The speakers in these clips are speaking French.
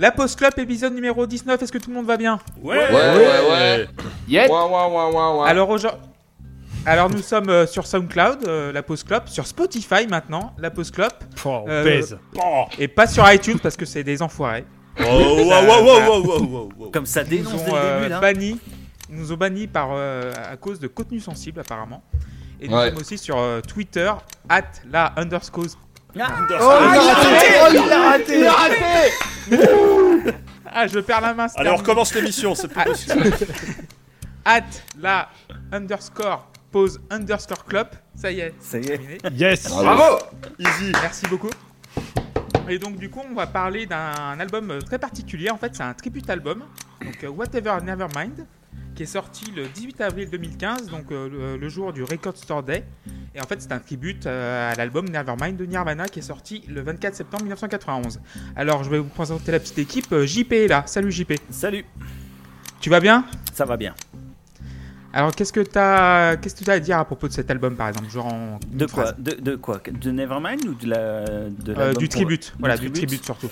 La Post Club, épisode numéro 19, est-ce que tout le monde va bien Ouais, Ouais, ouais, ouais. Yep. Ouais, ouais, ouais, ouais, ouais. Alors, aujourd'hui- Alors nous sommes euh, sur SoundCloud, euh, la Post Club, sur Spotify maintenant, la Post Club, Oh, on Euh, baise. Oh, et pas sur iTunes parce que c'est des enfoirés. wow, wow, wow, wow, wow, wow, wow. Comme ça Ils nous dénonce ont dès le euh, début là. bannis, ils nous ont bannis par, euh, à cause de contenu sensible apparemment. Et nous Ouais. sommes aussi sur euh, Twitter, at la underscore. Ah, Oh, il a raté Oh, il a raté Il a raté Ah, je perds la main. Allez, on recommence l'émission, c'est plus Ah. possible. At la underscore pause underscore club. Ça y est. Ça y est. terminé. Yes Bravo Easy Merci beaucoup. Et donc du coup, on va parler d'un album euh, très particulier. En fait, c'est un tribute album, donc euh, Whatever Nevermind, qui est sorti le 18 avril 2015, donc euh, le, jour du Record Store Day. Et en fait, c'est un tribute euh, à l'album Nevermind de Nirvana qui est sorti le 24 septembre 1991. Alors, je vais vous présenter la petite équipe. Euh, JP est là. Salut JP. Salut, Tu vas bien? Ça va bien. Alors, qu'est-ce que tu as, qu'est-ce que as à dire à propos de cet album, par exemple, genre en De quoi? de, de quoi? De Nevermind ou de la de Euh, Du pour- tribute. Voilà, du tribute? tribute surtout.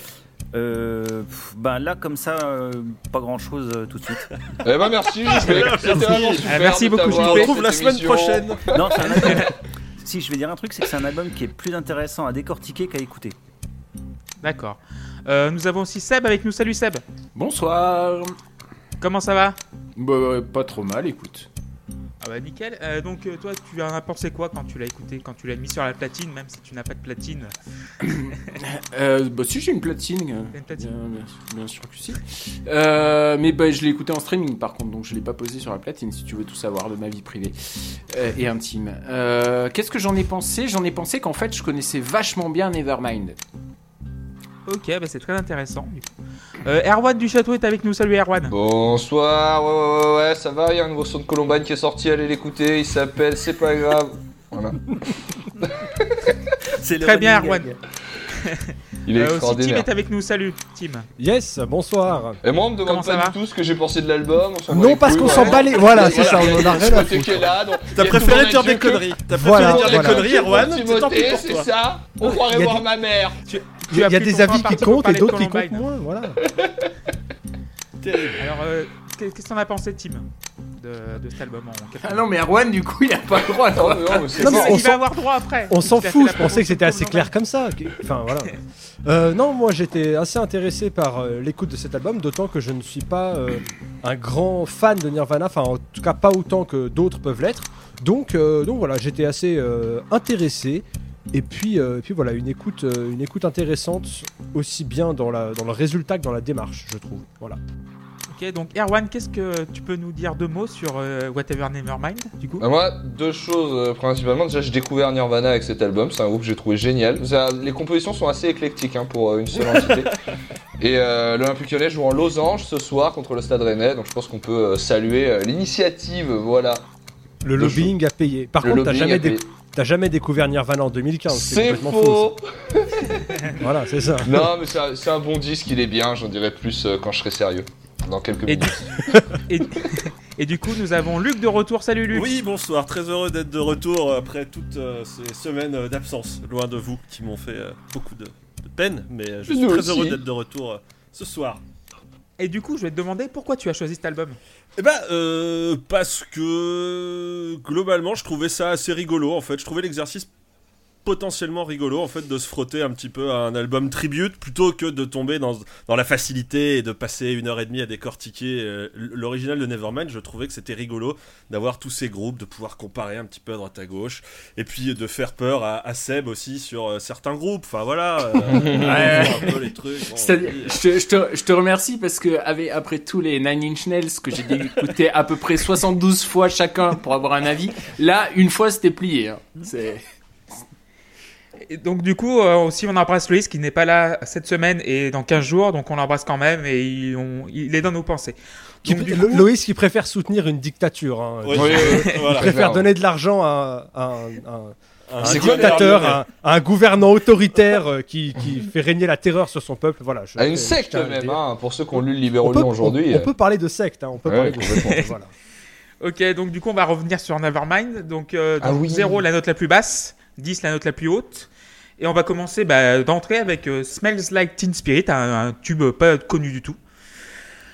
Euh, ben là comme ça, euh, pas grand chose tout de suite. Eh ben merci, C'était vraiment super Ah, merci de beaucoup, t'avoir. On dans retrouve cette la semaine émission. prochaine. non, c'est un album. si je vais dire un truc, c'est que c'est un album qui est plus intéressant à décortiquer qu'à écouter. D'accord. Euh, nous avons aussi Seb avec nous. Salut Seb. Bonsoir Comment ça va? Bah, pas trop mal, écoute. Ah bah nickel. Euh, donc euh, toi, tu en as pensé quoi quand tu l'as écouté, quand tu l'as mis sur la platine, même si tu n'as pas de platine? Euh, bah si, j'ai une platine. T'as une platine? Bien, bien- bien sûr que si. Euh, mais bah, je l'ai écouté en streaming par contre, donc je l'ai pas posé sur la platine si tu veux tout savoir de ma vie privée et intime. Qu'est-ce que j'en ai pensé? J'en ai pensé qu'en fait je connaissais vachement bien Nevermind. Ok, bah c'est très intéressant. du coup. Euh, Erwan du Château est avec nous. Salut Erwan. Bonsoir, ouais, ouais, ouais, ouais, ça va, il y a un nouveau son de Columbine qui est sorti, allez l'écouter, il s'appelle C'est pas grave. Voilà. C'est Très bien, Erwan. Il est Euh, aussi Tim extraordinaire. est avec nous. Salut Tim. Yes, bonsoir. Et moi, on me Comment demande ça pas va du tout ce que j'ai pensé de l'album. Non, parce qu'on s'en bat les... Voilà, c'est ça, on en a rien à foutre. T'as préféré dire des conneries. T'as Voilà, préféré dire des conneries, Erwan. C'est ça. On croirait Il y a voir ma mère. Il y a, y a des avis qui comptent et d'autres qui comptent moins, voilà. Alors, euh, qu'est- qu'est-ce que t'en as pensé, Tim, de, de cet album en Ah non, mais Erwan, du coup, il a pas le droit. Non, non, Non, mais on Il s'en- va avoir droit après. On s'en a fout, je pensais que c'était assez clair comme ça. Enfin voilà. Euh, non, moi j'étais assez intéressé par euh, l'écoute de cet album, d'autant que je ne suis pas euh, un grand fan de Nirvana, enfin en tout cas pas autant que d'autres peuvent l'être. Donc, euh, donc voilà, j'étais assez euh, intéressé. Et puis, euh, et puis voilà, une écoute, euh, une écoute intéressante, aussi bien dans, la, dans le résultat que dans la démarche, je trouve. Voilà. Ok, donc Erwan, qu'est-ce que tu peux nous dire deux mots sur euh, Whatever Nevermind, du coup? Bah, moi, deux choses euh, principalement. Déjà, j'ai découvert Nirvana avec cet album. C'est un groupe que j'ai trouvé génial. Ça- les compositions sont assez éclectiques hein, pour euh, une seule entité. Et euh, l'Olympique Lyonnais joue en losange ce soir contre le Stade Rennais. Donc, je pense qu'on peut euh, saluer euh, l'initiative. Voilà. Le lobbying a payé. Par Le contre, t'as jamais, dé-. T'as jamais découvert Nirvana en 2015. C'est C'est complètement faux. faux. Voilà, c'est ça. non, mais c'est un, bon disque. Il est bien. J'en dirai plus euh, quand je serai sérieux. Dans quelques Et minutes. et, et du coup, nous avons Luc de retour. Salut Luc. Oui, bonsoir. Très heureux d'être de retour après toutes euh, ces semaines euh, d'absence, loin de vous, qui m'ont fait euh, beaucoup de, de peine. Mais euh, je suis Nous très aussi. heureux d'être de retour euh, ce soir. Et du coup, je vais te demander pourquoi tu as choisi cet album? Eh ben, euh, parce que globalement, je trouvais ça assez rigolo. En fait, je trouvais l'exercice potentiellement rigolo en fait de se frotter un petit peu à un album tribute plutôt que de tomber dans, dans la facilité et de passer une heure et demie à décortiquer euh, l'original de Nevermind je trouvais que c'était rigolo d'avoir tous ces groupes de pouvoir comparer un petit peu à droite à gauche et puis de faire peur à, à Seb aussi sur euh, certains groupes enfin voilà euh, un peu les trucs bon, C'est-à-dire, oui. je te, je, te, je te remercie parce que avec, après tous les Nine Inch Nails que j'ai écouté à peu près 72 fois chacun pour avoir un avis, là, une fois, c'était plié. hein. C'est... Et donc du coup, euh, aussi on embrasse Loïs qui n'est pas là cette semaine et dans 15 jours, donc on l'embrasse quand même et il, on- il est dans nos pensées. Qui- Donc, du Lo- coup- Loïs qui préfère soutenir une dictature. hein. Oui, Oui, oui, voilà. Il préfère donner de l'argent à, à un, dictateur, à, à un gouvernant autoritaire euh, qui, qui fait régner la terreur sur son peuple. Voilà, je- À une secte même, hein, pour ceux qui ont lu le On Libéro peut, Lyon aujourd'hui. on- on peut parler de secte, hein, on peut Ouais, parler de voilà. Ok, donc du coup on va revenir sur Nevermind. Donc euh, Ah donc, oui. 0 la note la plus basse, 10 la note la plus haute. Et on va commencer bah, d'entrée avec euh, Smells Like Teen Spirit, un, un tube pas connu du tout.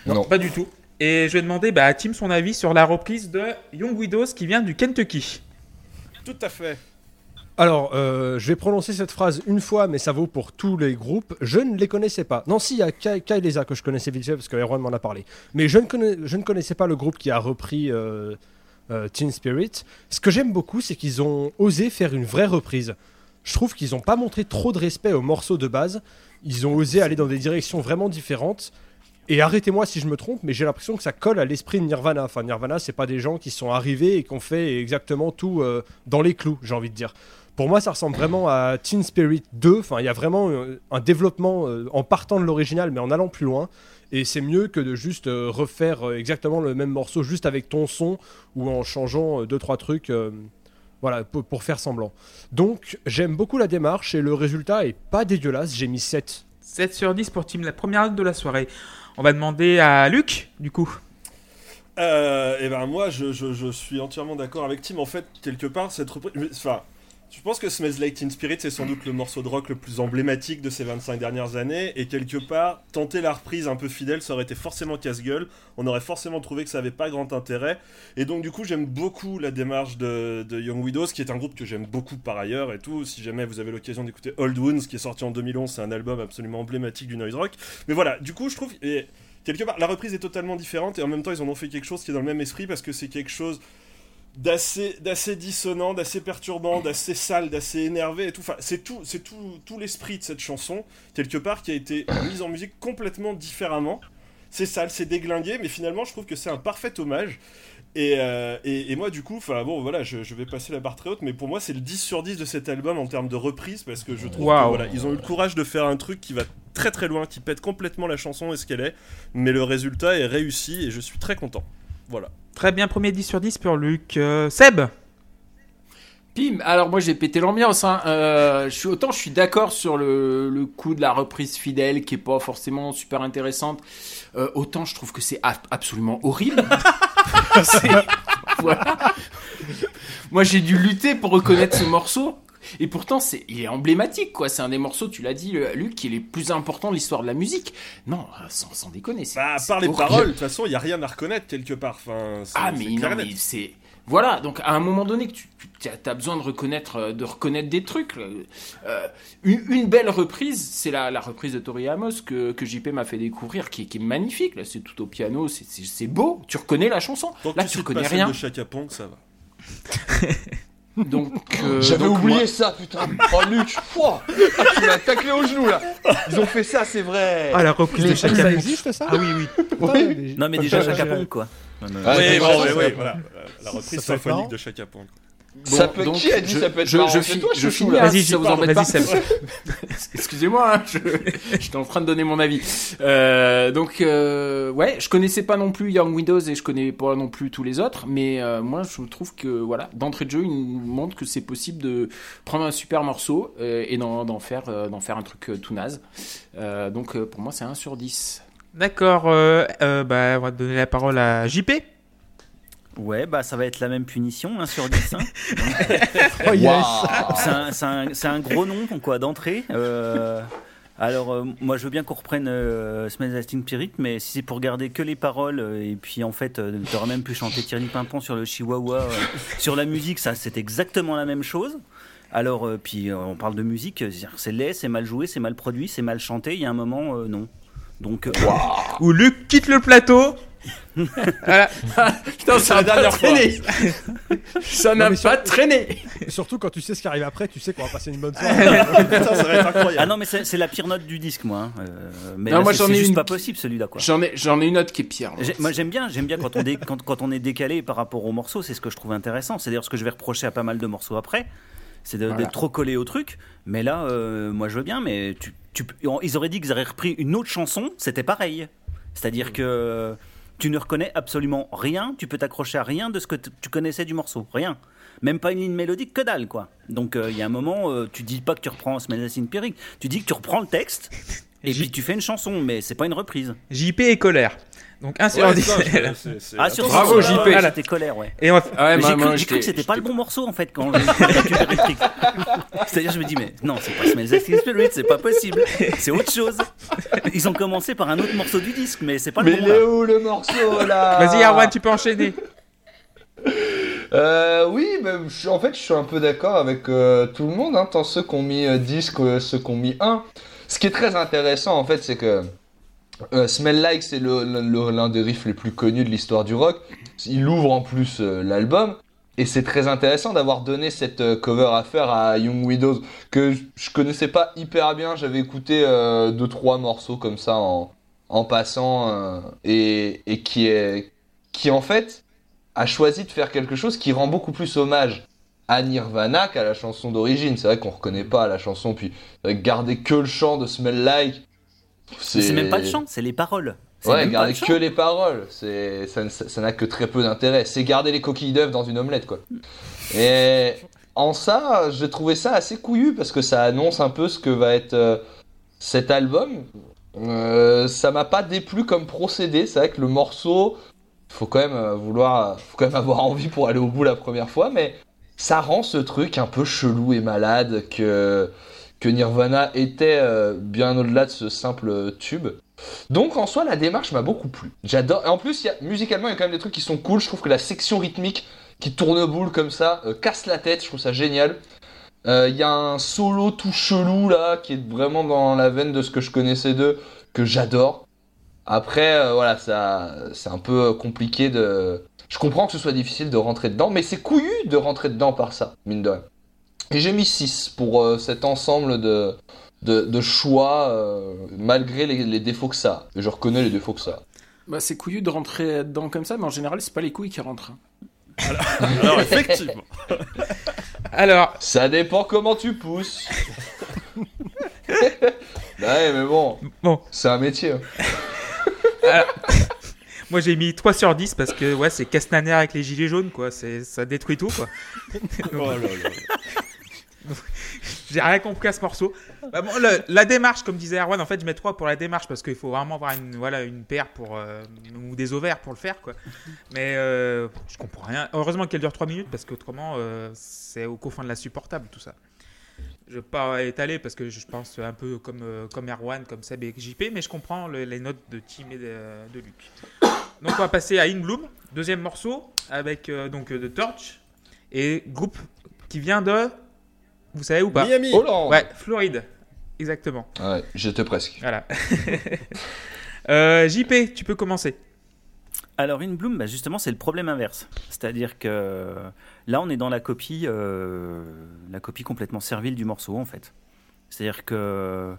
Non. Pas du tout. Et je vais demander bah, à Tim son avis sur la reprise de Young Widows qui vient du Kentucky. Tout à fait. Alors, euh, je vais prononcer cette phrase une fois, mais ça vaut pour tous les groupes. Je ne les connaissais pas. Non, si, il y a Kai Kai Leza que je connaissais vite fait parce que Erwan m'en a parlé. Mais je ne, connais- je ne connaissais pas le groupe qui a repris euh, euh, Teen Spirit. Ce que j'aime beaucoup, c'est qu'ils ont osé faire une vraie reprise. Je trouve qu'ils n'ont pas montré trop de respect aux morceaux de base. Ils ont osé aller dans des directions vraiment différentes. Et arrêtez-moi si je me trompe, mais j'ai l'impression que ça colle à l'esprit de Nirvana. Enfin, Nirvana, c'est pas des gens qui sont arrivés et qui ont fait exactement tout euh, dans les clous, j'ai envie de dire. Pour moi, ça ressemble vraiment à Teen Spirit 2. Enfin, il y a vraiment euh, un développement euh, en partant de l'original, mais en allant plus loin. Et c'est mieux que de juste refaire exactement le même morceau, juste avec ton son ou en changeant deux trois trucs. Voilà, pour, pour faire semblant. Donc, j'aime beaucoup la démarche et le résultat est pas dégueulasse. J'ai mis 7. 7 sur 10 pour Tim, la première note de la soirée. On va demander à Luc, du coup. Euh, et ben moi, je, je- je suis entièrement d'accord avec Tim. En fait, quelque part, cette reprise. mais, Enfin, je pense que Smells Like Teen Spirit, c'est sans doute le morceau de rock le plus emblématique de ces 25 dernières années. Et quelque part, tenter la reprise un peu fidèle, ça aurait été forcément casse-gueule. On aurait forcément trouvé que ça avait pas grand intérêt. Et donc, du coup, j'aime beaucoup la démarche de, Young Widows, qui est un groupe que j'aime beaucoup par ailleurs et tout. Si jamais vous avez l'occasion d'écouter Old Wounds, qui est sorti en 2011, c'est un album absolument emblématique du noise rock. Mais voilà, du coup, je trouve. Et, quelque part, la reprise est totalement différente et en même temps, ils en ont fait quelque chose qui est dans le même esprit parce que c'est quelque chose d'assez d'assez dissonant, d'assez perturbant, d'assez sale, d'assez énervé et tout. Enfin, c'est tout, c'est tout, tout l'esprit de cette chanson quelque part qui a été mise en musique complètement différemment. C'est sale, c'est déglingué, mais finalement, je trouve que c'est un parfait hommage. Et, euh, et, et moi, du coup, enfin bon, voilà, je, je vais passer la barre très haute, mais pour moi, c'est le 10 sur 10 de cet album en termes de reprise, parce que je trouve Waouh. que voilà, ils ont eu le courage de faire un truc qui va très très loin, qui pète complètement la chanson et ce qu'elle est, mais le résultat est réussi et je suis très content. Voilà. Très bien, premier 10 sur 10 pour Luc. Euh, Seb Pim, alors moi j'ai pété l'ambiance. Hein. Euh, je suis autant je suis d'accord sur le, le coup de la reprise fidèle qui est pas forcément super intéressante. Euh, autant je trouve que c'est absolument horrible. Voilà. Moi j'ai dû lutter pour reconnaître ce morceau. Et pourtant, c'est, il est emblématique, quoi. C'est un des morceaux, tu l'as dit, euh, Luc, qui est les plus importants de l'histoire de la musique. Non, euh, sans, sans déconner. c'est- Bah, à c'est part les horrible. paroles, de toute façon, il n'y a rien à reconnaître quelque part. Enfin, c'est- Ah mais non mais c'est voilà donc à un moment donné que tu, tu as besoin de reconnaître euh, de reconnaître des trucs euh, une, une belle reprise c'est la, la reprise de Tori Amos que, que JP m'a fait découvrir qui, est- qui est magnifique là c'est tout au piano c'est- c'est c'est beau tu reconnais la chanson Tant que là tu tu reconnais rien de Chaka Ponk, ça va. donc euh, J'avais donc oublié moi- ça, putain. Oh, Luc, pouah. Ah, tu m'as taclé au genou là. Ils ont fait ça, c'est vrai. Ah, la reprise de Ça Chaka Ponk. existe ça Ah oui, oui. Putain, mais- Non, mais déjà, Chaka quoi. Non, non, Ah, oui, bon, ça, ça. voilà. La reprise Ça symphonique de Chaka Ça peut- qui a dit je, ça peut être je, marrant je, fi- toi, je finis, là. hein, Vas-y, si ça vous embête pas. Excusez-moi, hein, je, j'étais en train de donner mon avis. Euh, donc, euh, ouais, je connaissais pas non plus Young Windows et je connais pas non plus tous les autres, mais euh, moi, je trouve que, voilà, d'entrée de jeu, il nous montre que c'est possible de prendre un super morceau euh, et d'en, d'en faire, euh, d'en faire un truc euh, tout naze. Euh, donc, euh, pour moi, c'est 1 sur 10. D'accord, euh, euh, bah, on va donner la parole à JP. Ouais, bah ça va être la même punition, 1 sur 10. hein. Oh, yes. C'est un, gros nom quoi d'entrée. Euh, alors euh, moi je veux bien qu'on reprenne euh, Smells Spirit, mais si c'est pour garder que les paroles euh, et puis en fait euh, t'aurais même pu chanter Thierry Pimpon sur le Chihuahua, euh, sur la musique, ça c'est exactement la même chose. Alors euh, puis euh, on parle de musique, c'est laid, c'est mal joué, c'est mal produit, c'est mal chanté. Il y a un moment euh, non. Donc euh, Où Luc quitte le plateau. Voilà. Putain, ça la n'a pas traîné Ça n'a pas sur- traîné Surtout quand tu sais ce qui arrive après, tu sais qu'on va passer une bonne soirée. Putain, ça va être incroyable. ah non mais c'est la pire note du disque moi. hein. Euh, mais Non, là, moi, c'est j'en c'est ai juste une pas possible celui-là quoi. J'en ai, j'en ai une autre qui est pire. Moi j'aime bien, j'aime bien quand on, dé- quand, quand on est décalé par rapport aux morceaux, c'est ce que je trouve intéressant. C'est d'ailleurs ce que je vais reprocher à pas mal de morceaux après, c'est Voilà. d'être trop collé au truc. Mais là, euh, moi je veux bien, mais tu, tu- ils auraient dit qu'ils auraient repris une autre chanson, c'était pareil. C'est-à-dire que tu ne reconnais absolument rien, tu peux t'accrocher à rien de ce que tu connaissais du morceau, rien. Même pas une ligne mélodique, que dalle quoi. Donc euh, il y a un moment, euh, tu dis pas que tu reprends Smells Empiric, tu dis que tu reprends le texte et J- puis tu fais une chanson, mais c'est pas une reprise. JP est colère. Donc 1 sur Ouais, 10. ça, je- c'est- c'est- Ah, sur Bravo, JP. moment-là, J'étais colère, ouais. Et on Ouais, Mais moi, j'ai cru, cru que c'était pas le bon morceau en fait quand j'ai récupéré le truc. C'est-à-dire, je me dis, mais non, c'est pas Smells Like Spirit, c'est pas possible. C'est autre chose. Ils ont commencé par un autre morceau du disque, mais c'est pas le Mais bon il est où le morceau là? Vas-y, Arwan, tu peux enchaîner. Euh, oui, bah, je suis- en fait, je suis un peu d'accord avec euh, tout le monde, hein, tant ceux qui ont mis euh, 10 que ceux qui ont mis 1. Ce qui est très intéressant, en fait, c'est que euh, Smell Like, c'est l'un des riffs les plus connus de l'histoire du rock. Il ouvre en plus euh, l'album. Et c'est très intéressant d'avoir donné cette euh, cover à faire à Young Widows, que je- connaissais pas hyper bien. J'avais écouté euh, deux trois morceaux comme ça en, passant, et, qui en fait a choisi de faire quelque chose qui rend beaucoup plus hommage à Nirvana qu'à la chanson d'origine. C'est vrai qu'on reconnaît pas la chanson, puis garder que le chant de Smell Like, C'est même pas le chant, c'est les paroles. Ouais, garder que les paroles, c'est ça n- ça n'a que très peu d'intérêt. C'est garder les coquilles d'œufs dans une omelette, quoi. Et en ça, j'ai trouvé ça assez couillu parce que ça annonce un peu ce que va être euh, cet album. Euh, ça m'a pas déplu comme procédé. C'est vrai que le morceau, faut quand même euh, vouloir, faut quand même avoir envie pour aller au bout la première fois, mais ça rend ce truc un peu chelou et malade que Nirvana était euh, bien au-delà de ce simple tube. Donc en soi, la démarche m'a beaucoup plu. J'adore. Et en plus, musicalement, il y a quand même des trucs qui sont cool. Je trouve que la section rythmique qui tourne boule comme ça euh, casse la tête. Je trouve ça génial. Euh, Il y a un solo tout chelou là qui est vraiment dans la veine de ce que je connaissais d'eux que j'adore. Après, voilà, ça, c'est un peu compliqué de. Je comprends que ce soit difficile de rentrer dedans, mais c'est couillu de rentrer dedans par ça, mine de rien. Et j'ai mis 6 pour euh, cet ensemble de, de, de choix, euh, malgré les, les défauts que ça a. Et je reconnais les défauts que ça a. Bah, c'est couillu de rentrer dedans comme ça, mais en général, c'est pas les couilles qui rentrent. hein. Alors, effectivement. Alors, Ça dépend comment tu pousses. ouais, mais bon, bon, c'est un métier. hein. Moi j'ai mis 3 sur 10 parce que ouais, c'est Castaner avec les gilets jaunes, quoi. C'est, ça détruit tout, quoi. Oh là là. J'ai rien compris à ce morceau. Bah bon, le- la démarche, comme disait Erwan, en fait, je mets 3 pour la démarche parce qu'il faut vraiment avoir une, voilà, une paire pour, euh, ou des ovaires pour le faire, quoi. Mais euh, je comprends rien. Heureusement qu'elle dure 3 minutes parce qu'autrement, euh, c'est au fin de la supportable tout ça. Je vais pas étaler parce que je pense un peu comme, euh, comme Erwan, comme Seb et JP, mais je comprends le- les notes de Tim et de, de Luc. Donc on va passer à In Bloom, deuxième morceau avec euh, donc euh, The Torch et groupe qui vient de, vous savez ou pas Miami. Hollande Ouais, Floride, exactement. Ouais, j'étais presque. Voilà. Euh, JP, tu peux commencer. Alors, In Bloom, bah, justement, c'est le problème inverse. C'est-à-dire que là, on est dans la copie, euh, la copie complètement servile du morceau, en fait. C'est-à-dire que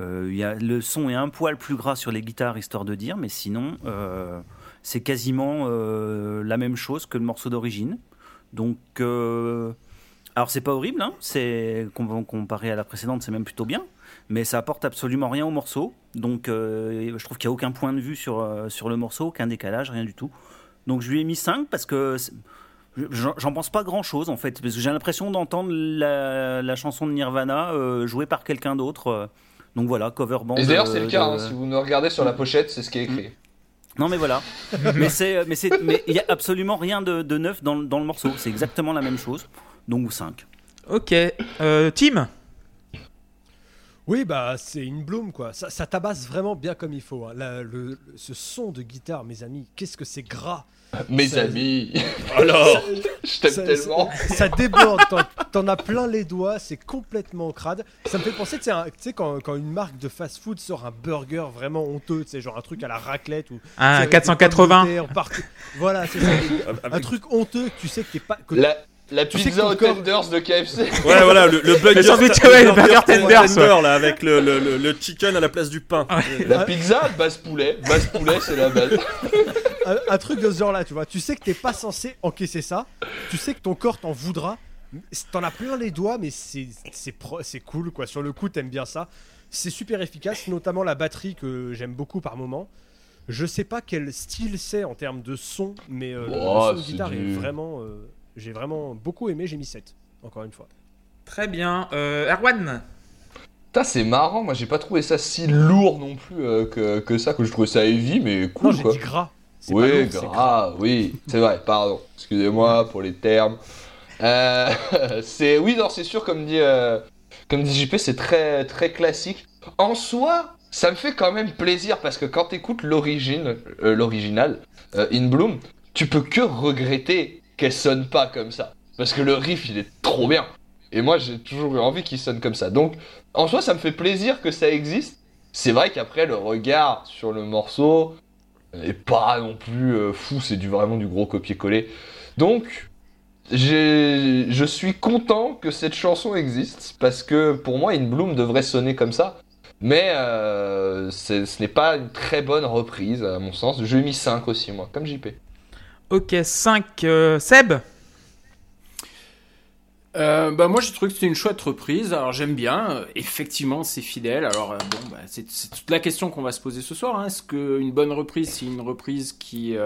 euh, y a, le son est un poil plus gras sur les guitares, histoire de dire, mais sinon, euh, c'est quasiment euh, la même chose que le morceau d'origine. Donc, alors c'est pas horrible, hein, c'est com- comparé à la précédente, c'est même plutôt bien, mais ça apporte absolument rien au morceau. Donc, euh, je trouve qu'il n'y a aucun point de vue sur, euh, sur le morceau, aucun décalage, rien du tout. Donc, je lui ai mis 5 parce que j'en pense pas grand chose en fait, parce que j'ai l'impression d'entendre la, la chanson de Nirvana euh, jouée par quelqu'un d'autre. donc voilà, cover band. Et d'ailleurs, c'est le cas. de- hein, si vous nous regardez sur la pochette, c'est ce qui est écrit. non mais voilà. mais c'est mais c'est mais il y a absolument rien de, de neuf dans, le- dans le morceau. C'est exactement la même chose. Donc 5. Ok. Euh, Tim? Oui, bah c'est une bloom quoi. Ça, ça tabasse vraiment bien comme il faut. hein. La- le- ce son de guitare, mes amis, qu'est-ce que c'est gras. Mes Ça- amis, Alors, je t'aime Ça- tellement. Ça, ça déborde, t'en- as plein les doigts, c'est complètement crade. Ça me fait penser, tu sais, quand, quand une marque de fast-food sort un burger vraiment honteux, tu sais, genre un truc à la raclette ou Un tu sais, avec des 480. pommes de terre partout. Voilà, c'est ça. Un truc honteux que tu sais que t'es pas. que- La, la pizza au tenders de KFC. ouais, voilà, le, le burger, sandwich, ouais, le burger tenders, tender, là, avec le, le, le- le chicken à la place du pain. La pizza, base poulet. Base poulet, c'est la base. un, un truc de ce genre-là, tu vois. Tu sais que t'es pas censé encaisser ça. Tu sais que ton corps t'en voudra. T'en as plein les doigts, mais c'est c'est pro- c'est cool quoi. Sur le coup, t'aimes bien ça. C'est super efficace, notamment la batterie que j'aime beaucoup par moment. Je sais pas quel style c'est en termes de son, mais euh, le- le Oh, son de guitare du- est vraiment. euh, J'ai vraiment beaucoup aimé, j'ai mis 7. Encore une fois. Très bien. Euh, Erwan c'est marrant, moi j'ai pas trouvé ça si lourd non plus euh, que, que ça, que je trouvais ça heavy, mais Non, cool j'ai quoi. dit gras. Oui, gras, oui, c'est vrai, pardon. Excusez-moi pour les termes. Euh, c'est oui, non, c'est sûr, comme dit, euh, comme dit JP, c'est très, très classique. En soi, ça me fait quand même plaisir parce que quand t'écoutes l'origine, euh, l'original, euh, In Bloom, tu peux que regretter qu'elle sonne pas comme ça. Parce que le riff, il est trop bien. Et moi, j'ai toujours eu envie qu'il sonne comme ça. Donc, en soi, ça me fait plaisir que ça existe. C'est vrai qu'après, le regard sur le morceau, et pas non plus euh, fou, c'est du, vraiment du gros copier-coller. Donc, j'ai- je suis content que cette chanson existe, parce que pour moi, In Bloom devrait sonner comme ça. Mais euh, ce n'est pas une très bonne reprise, à mon sens. Je lui ai mis 5 aussi, moi, comme JP. Ok, 5. euh, Seb Euh, bah moi j'ai trouvé que c'était une chouette reprise. Alors j'aime bien. Effectivement c'est fidèle. Alors euh, bon bah, c'est toute la question qu'on va se poser ce soir. Hein. Est-ce qu'une bonne reprise c'est une reprise qui,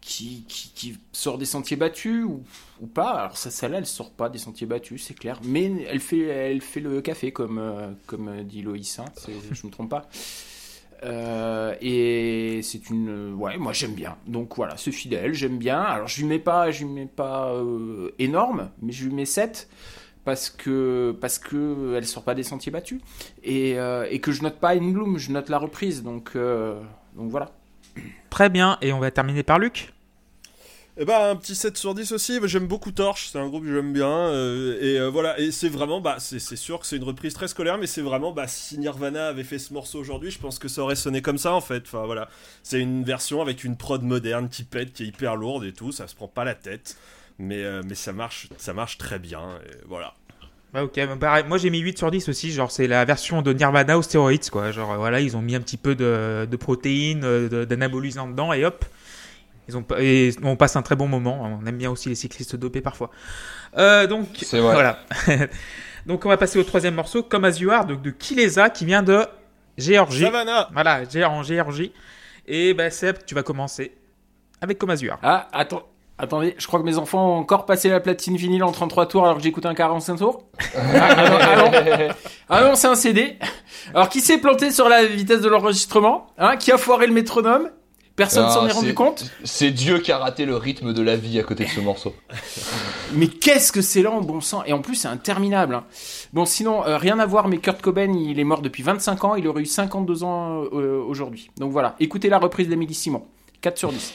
qui, qui sort des sentiers battus ou, pas? Alors ça celle-là elle sort pas des sentiers battus c'est clair. Mais elle fait elle fait le café comme comme dit Loïs. Hein. Je me trompe pas. Euh, et c'est une ouais moi j'aime bien. Donc voilà c'est fidèle j'aime bien. Alors je lui mets pas je lui mets pas euh, énorme mais je lui mets 7 parce que parce que sort pas des sentiers battus. Et, euh, et que je note pas In Bloom je note la reprise. Donc euh, donc voilà. Très bien, et on va terminer par Luc. Eh ben, un petit 7 sur 10 aussi. J'aime beaucoup Torche, c'est un groupe que j'aime bien. euh, et euh, voilà, et c'est vraiment, bah, c'est sûr que c'est une reprise très scolaire, mais c'est vraiment, bah, si Nirvana avait fait ce morceau aujourd'hui, je pense que ça aurait sonné comme ça en fait. Enfin voilà, c'est une version avec une prod moderne qui pète, qui est hyper lourde et tout, ça se prend pas la tête. Mais, euh, mais ça, marche, ça marche très bien, et voilà. Ouais, ok, bah, pareil, moi j'ai mis 8 sur 10 aussi, genre c'est la version de Nirvana aux stéroïdes, quoi. Genre voilà, ils ont mis un petit peu de, de protéines, d'anabolisants dedans, et hop, ils ont, pas- et on passe un très bon moment. On aime bien aussi les cyclistes dopés parfois. Euh, donc C'est vrai. voilà. donc on va passer au troisième morceau, Comme As You Are, de, de Kilesa, qui vient de Géorgie. Savannah Voilà, en Géorgie. Et ben Seb, tu vas commencer avec Comme As You Are. ah attends Attendez, je crois que mes enfants ont encore passé la platine vinyle en 33 tours alors que j'écoute un 45 tours. Ah, ah non, ah non. Ah non, c'est un CD. Alors qui s'est planté sur la vitesse de l'enregistrement hein, Qui a foiré le métronome Personne s'en est c'est- rendu compte C'est Dieu qui a raté le rythme de la vie à côté de ce morceau. Mais qu'est-ce que c'est lent, bon sang? Et en plus, c'est interminable. hein. Bon, sinon, euh, rien à voir, mais Kurt Cobain, il est mort depuis 25 ans. Il aurait eu 52 ans euh, aujourd'hui. Donc voilà, écoutez la reprise d'Émilie Simon. 4 sur 10.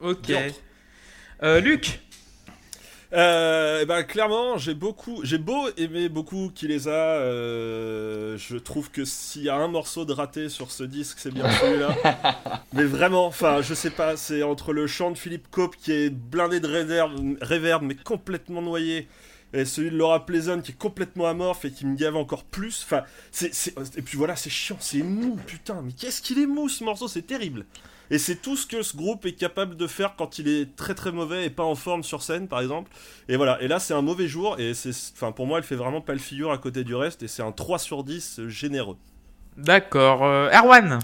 Ok. Euh, Luc? Euh, eh ben, clairement, j'ai beaucoup, j'ai beau aimer beaucoup qui les a. euh, je trouve que s'il y a un morceau de raté sur ce disque, c'est bien celui-là. mais vraiment, enfin, je sais pas, c'est entre le chant de Philippe Cope qui est blindé de reverb, reverb, mais complètement noyé. Et celui de Laura Pleasant qui est complètement amorphe et qui me gave encore plus. Enfin, c'est, c'est- et puis voilà, c'est chiant, c'est mou, putain. Mais qu'est-ce qu'il est mou ce morceau, c'est terrible. Et c'est tout ce que ce groupe est capable de faire quand il est très très mauvais et pas en forme sur scène, par exemple. Et voilà, et là c'est un mauvais jour, et c'est, enfin pour moi elle fait vraiment pas le figure à côté du reste, et c'est un 3 sur 10 généreux. D'accord. Euh, Erwan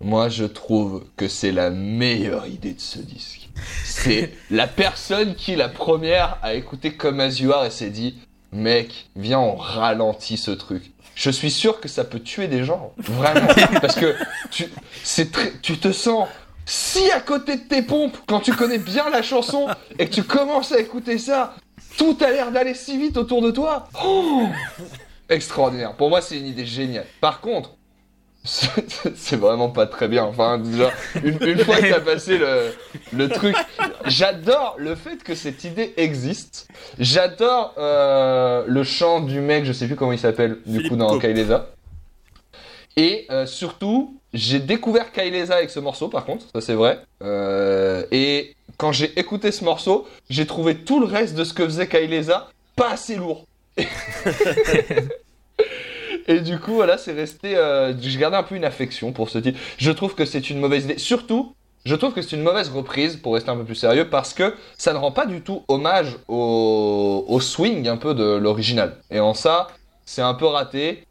Moi, je trouve que c'est la meilleure idée de ce disque. C'est la personne qui, la première, a écouté Comme As You Are et s'est dit Mec, viens, on ralentit ce truc. Je suis sûr que ça peut tuer des gens. Vraiment. Parce que tu, c'est très, tu te sens si à côté de tes pompes quand tu connais bien la chanson et que tu commences à écouter ça. Tout a l'air d'aller si vite autour de toi. Oh Extraordinaire. Pour moi, c'est une idée géniale. Par contre, c'est vraiment pas très bien. Enfin, déjà, une, une fois que t'as passé le, le truc, j'adore le fait que cette idée existe. J'adore euh, le chant du mec, je sais plus comment il s'appelle, du Philippe coup, dans. Kaileza. Et euh, surtout, j'ai découvert Kaileza avec ce morceau, par contre, ça c'est vrai. Euh, et quand j'ai écouté ce morceau, j'ai trouvé tout le reste de ce que faisait Kaileza pas assez lourd. Et du coup, voilà, c'est resté. Euh, j'ai gardé un peu une affection pour ce titre. Je trouve que c'est une mauvaise idée. Surtout, je trouve que c'est une mauvaise reprise, pour rester un peu plus sérieux, parce que ça ne rend pas du tout hommage au, au swing un peu de l'original. Et en ça, c'est un peu raté.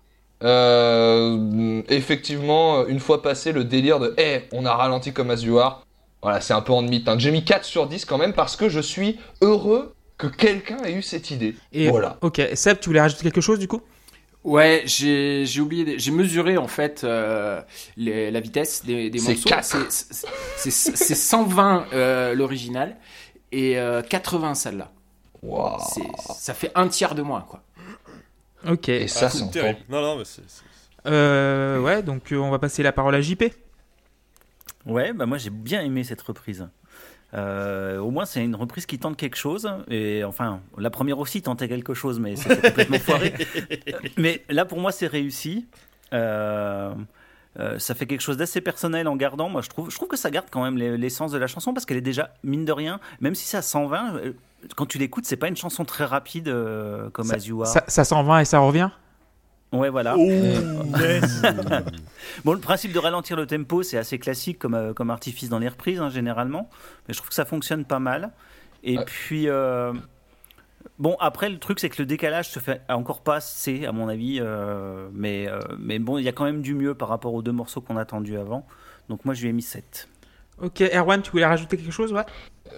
Euh, effectivement, une fois passé le délire de Eh, on a ralenti comme As You Are, voilà, c'est un peu en. Hein. J'ai mis 4 sur 10 quand même parce que je suis heureux que quelqu'un ait eu cette idée. Et Voilà. Ok. Seb, tu voulais rajouter quelque chose du coup? Ouais, j'ai j'ai oublié, j'ai mesuré en fait euh, les- la vitesse des, des C'est morceaux. C'est- C'est c'est- c'est 120 euh, l'original et euh, 80 celle-là. Waouh. C'est- Ça fait un tiers de moins quoi. Ok. Et ça, Ah, c'est terrible. Non, non, mais c'est. c'est- Euh, ouais, donc euh, on va passer la parole à JP. Ouais, bah moi j'ai bien aimé cette reprise. Euh, au moins, c'est une reprise qui tente quelque chose. Et enfin, la première aussi tentait quelque chose, mais c'était complètement foiré. Mais là, pour moi, c'est réussi. Euh, euh, ça fait quelque chose d'assez personnel en gardant. Moi, je trouve, je trouve que ça garde quand même les- l'essence de la chanson parce qu'elle est déjà mine de rien, même si c'est à 120. euh, Quand tu l'écoutes, c'est pas une chanson très rapide euh, comme As You Are. Ça, ça s'en va et ça revient? Ouais, voilà. Oh, Yes. Bon, le principe de ralentir le tempo, c'est assez classique comme, euh, comme artifice dans les reprises, hein, généralement. Mais je trouve que ça fonctionne pas mal. Et Ouais. puis, euh, bon, après, le truc, c'est que le décalage se fait encore pas assez, à mon avis. euh, mais, euh, mais bon, il y a quand même du mieux par rapport aux deux morceaux qu'on a attendus avant. Donc, moi, je lui ai mis 7. Ok, Erwan, tu voulais rajouter quelque chose ouais?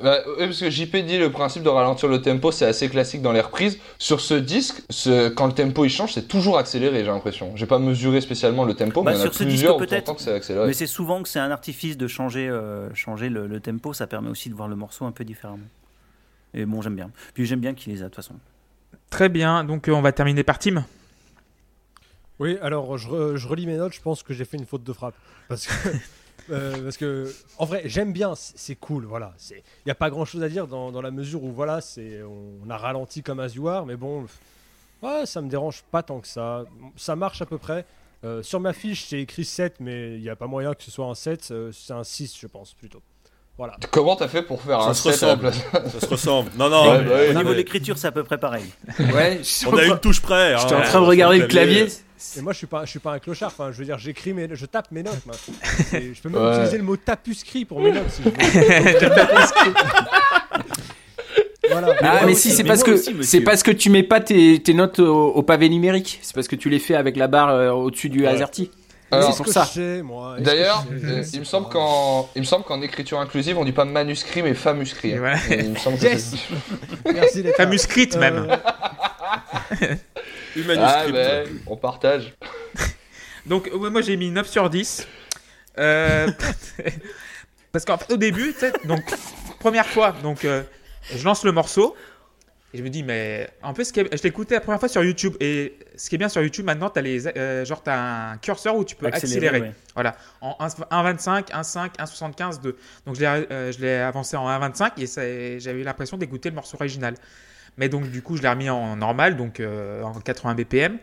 Bah, oui, parce que JP dit le principe de ralentir le tempo, c'est assez classique dans les reprises. Sur ce disque, ce- quand le tempo il change, c'est toujours accéléré, j'ai l'impression. J'ai pas mesuré spécialement le tempo, Bah, mais il y en a sur ce disque, plusieurs peut-être. que c'est accéléré. Mais c'est souvent que c'est un artifice de changer, euh, changer le, le tempo. Ça permet aussi de voir le morceau un peu différemment. Et bon, j'aime bien. Puis j'aime bien qu'il les a, de toute façon. Très bien, donc euh, on va terminer par Tim. Oui, alors je, re- je relis mes notes, je pense que j'ai fait une faute de frappe. Parce que, euh, parce que en vrai, j'aime bien, c'est cool, voilà. Il n'y a pas grand chose à dire dans, la mesure où, voilà, c'est on a ralenti comme As You Are, mais bon, ça me dérange pas tant que ça. Ça marche à peu près. Euh, sur ma fiche, j'ai écrit 7, mais il n'y a pas moyen que ce soit un 7, euh, c'est un 6, je pense, plutôt. Voilà. Comment t'as fait pour faire Ça un se 7 à la ressemble. Ça se ressemble. Non, non. Ouais, mais- bah oui. Au non, niveau mais de l'écriture, c'est à peu près pareil. Ouais, On a une touche près. hein. J'étais en Ouais, train de regarder le clavier. Et moi, je suis pas, je suis pas un clochard. Enfin, je veux dire, j'écris mes, je tape mes notes. Et je peux même Ouais. utiliser le mot tapuscrit pour mes notes. Si je veux. voilà. Ah, mais aussi, si, c'est parce que c'est parce que tu mets pas tes, tes notes au, au pavé numérique. C'est parce que tu les fais avec la barre euh, au-dessus du Ouais. AZERTY. Alors, Est-ce pour que ça. D'ailleurs, euh, il me semble qu'en il me semble qu'en écriture inclusive, on dit pas manuscrit mais famuscrit. Hein. voilà. Il me semble que Yes. c'est- Merci. Famuscrite Euh, même. Une Ah manuscrite. ben, on partage. Donc euh, moi j'ai mis 9 sur 10. Euh, parce qu'en fait au début, donc première fois, donc euh, je lance le morceau et je me dis mais en plus je l'écoutais la première fois sur YouTube et ce qui est bien sur YouTube maintenant les euh, genre t'as un curseur où tu peux accélérer, ouais. voilà en 1.25, 1.5, 1.75, 2. Donc je l'ai euh, avancé en 1.25 et j'avais l'impression d'écouter le morceau original. Mais donc du coup je l'ai remis en normal donc euh, en 80 BPM.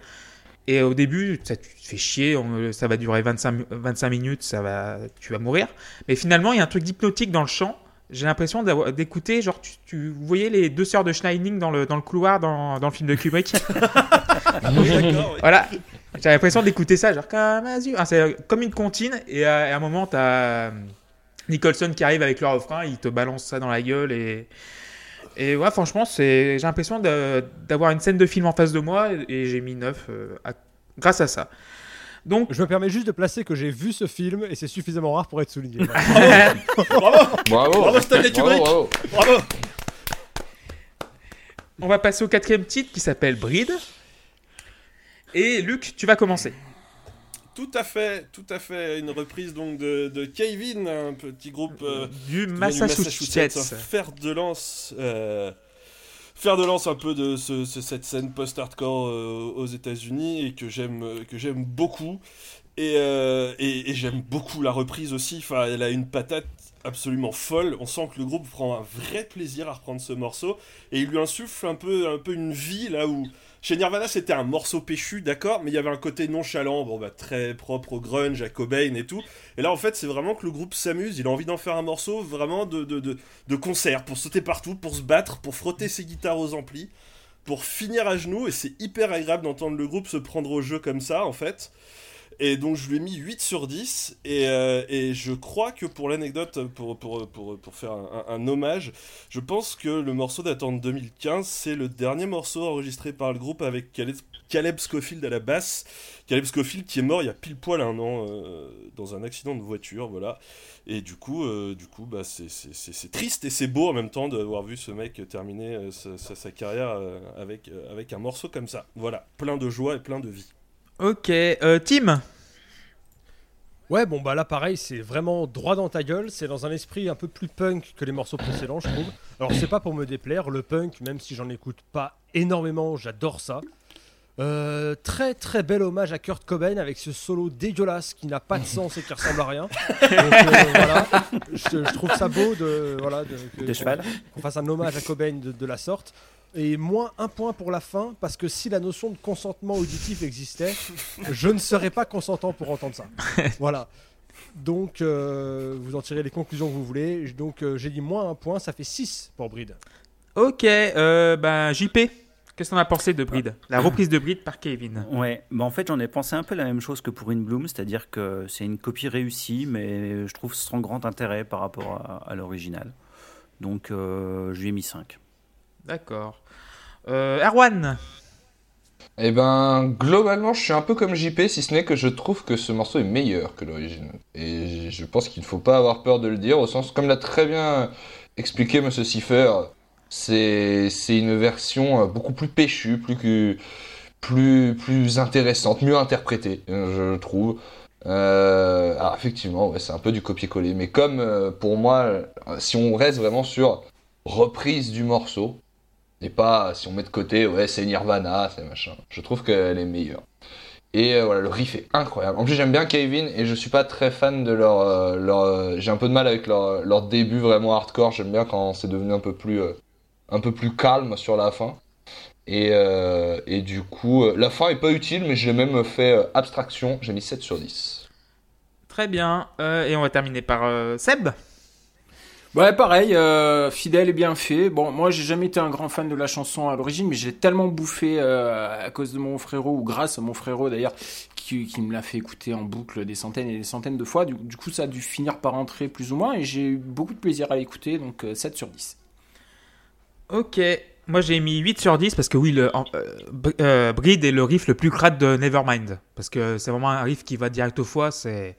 Et au début, ça, tu te fais chier, on- ça va durer 25, mi- 25 minutes, ça va, tu vas mourir. Mais finalement, il y a un truc d'hypnotique dans le chant. J'ai l'impression d'écouter, genre, tu, tu- vous voyez les deux sœurs de Shining dans le, dans le couloir dans, dans le film de Kubrick? Voilà, j'ai l'impression d'écouter ça, genre, comme Ah, c'est comme une comptine. Et à, à un moment, t'as euh, Nicholson qui arrive avec le refrain, il te balance ça dans la gueule. Et, et ouais, franchement, c'est- j'ai l'impression d'avoir une scène de film en face de moi. Et j'ai mis 9 euh, à- grâce à ça. Donc, Je me permets juste de placer que j'ai vu ce film et c'est suffisamment rare pour être souligné. Bravo. Bravo. Bravo, Stanley Bravo, Kubrick. bravo. Bravo. On va passer au quatrième titre qui s'appelle Bride. Et Luc, tu vas commencer. Tout à fait, tout à fait. Une reprise donc de, de Kevin, un petit groupe euh, Du vient du Massachusetts. Faire de lance. euh, faire de lance un peu de ce- ce- cette scène post-hardcore euh, aux États-Unis et que j'aime euh, beaucoup et, euh, et, j'aime beaucoup la reprise aussi. Elle a une patate absolument folle. On sent que le groupe prend un vrai plaisir à reprendre ce morceau et il lui insuffle un peu une vie là où chez Nirvana, c'était un morceau péchu, d'accord, mais il y avait un côté nonchalant, bon bah très propre au grunge, à Cobain et tout. Et là, en fait, c'est vraiment que le groupe s'amuse. Il a envie d'en faire un morceau vraiment de, de, concert, pour sauter partout, pour se battre, pour frotter ses guitares aux amplis, pour finir à genoux. Et c'est hyper agréable d'entendre le groupe se prendre au jeu comme ça, en fait. Et donc je lui ai mis 8 sur 10. Et, euh, et je crois que pour l'anecdote, pour, pour, pour, pour faire un, hommage, je pense que le morceau datant de 2015, c'est le dernier morceau enregistré par le groupe avec Caleb, Caleb Scofield à la basse. Caleb Scofield qui est mort il y a pile poil un an euh, dans un accident de voiture, voilà. Et du coup, euh, du bah, c'est- triste et c'est beau en même temps d'avoir vu ce mec terminer sa, sa- carrière avec, avec un morceau comme ça. Voilà, plein de joie et plein de vie. Ok, euh, Tim Ouais, bon bah là pareil, c'est vraiment droit dans ta gueule, c'est dans un esprit un peu plus punk que les morceaux précédents, je trouve. Alors c'est pas pour me déplaire, le punk, même si j'en écoute pas énormément, j'adore ça. Euh, très très bel hommage à Kurt Cobain avec ce solo dégueulasse qui n'a pas de sens et qui ressemble à rien. Donc, euh, voilà, je, je trouve ça beau de voilà de, qu'on fasse un hommage à Cobain de, de la sorte. Et moins un point pour la fin, parce que si la notion de consentement auditif existait, je ne serais pas consentant pour entendre ça. voilà. Donc, euh, vous en tirez les conclusions que vous voulez. Donc, euh, j'ai dit moins un point, ça fait 6 pour Bride. Ok, euh, ben JP, qu'est-ce qu'on a pensé de Breed La reprise de Breed par Kevin. Ouais, bah en fait j'en ai pensé un peu la même chose que pour In Bloom, c'est-à-dire que c'est une copie réussie, mais je trouve sans grand intérêt par rapport à, à l'original. Donc euh, je lui ai mis 5. D'accord. Euh, Erwan Eh ben, globalement, je suis un peu comme JP, si ce n'est que je trouve que ce morceau est meilleur que l'original. Et je pense qu'il ne faut pas avoir peur de le dire, au sens, comme l'a très bien expliqué Monsieur Cipher, c'est une version euh, beaucoup plus péchue, plus que plus plus intéressante, mieux interprétée, euh, je trouve. Alors effectivement, ouais, c'est un peu du copier-coller, mais comme pour moi, si on reste vraiment sur reprise du morceau, et pas si on met de côté, ouais, c'est Nirvana, c'est machin. Je trouve qu'elle est meilleure. Et euh, voilà, le riff est incroyable. En plus, j'aime bien Kevin et je suis pas très fan de leur. euh, euh, J'ai un peu de mal avec leur, leur début vraiment hardcore. J'aime bien quand c'est devenu un peu plus, un peu plus calme sur la fin. Et, et du coup, la fin est pas utile, mais je l'ai même fait abstraction. J'ai mis 7 sur 10. Très bien. Et on va terminer par Seb. Ouais, pareil, euh, fidèle et bien fait. Bon, moi, j'ai jamais été un grand fan de la chanson à l'origine, mais j'ai tellement bouffé euh, à cause de mon frérot, ou grâce à mon frérot d'ailleurs, qui, me l'a fait écouter en boucle des centaines et des centaines de fois. Du, coup, ça a dû finir par entrer plus ou moins, et j'ai eu beaucoup de plaisir à l'écouter, donc euh, 7 sur 10. Ok. Moi j'ai mis 8 sur 10 parce que oui, le, euh, Br- Breed est le riff le plus crade de Nevermind. Parce que c'est vraiment un riff qui va direct au foie. C'est...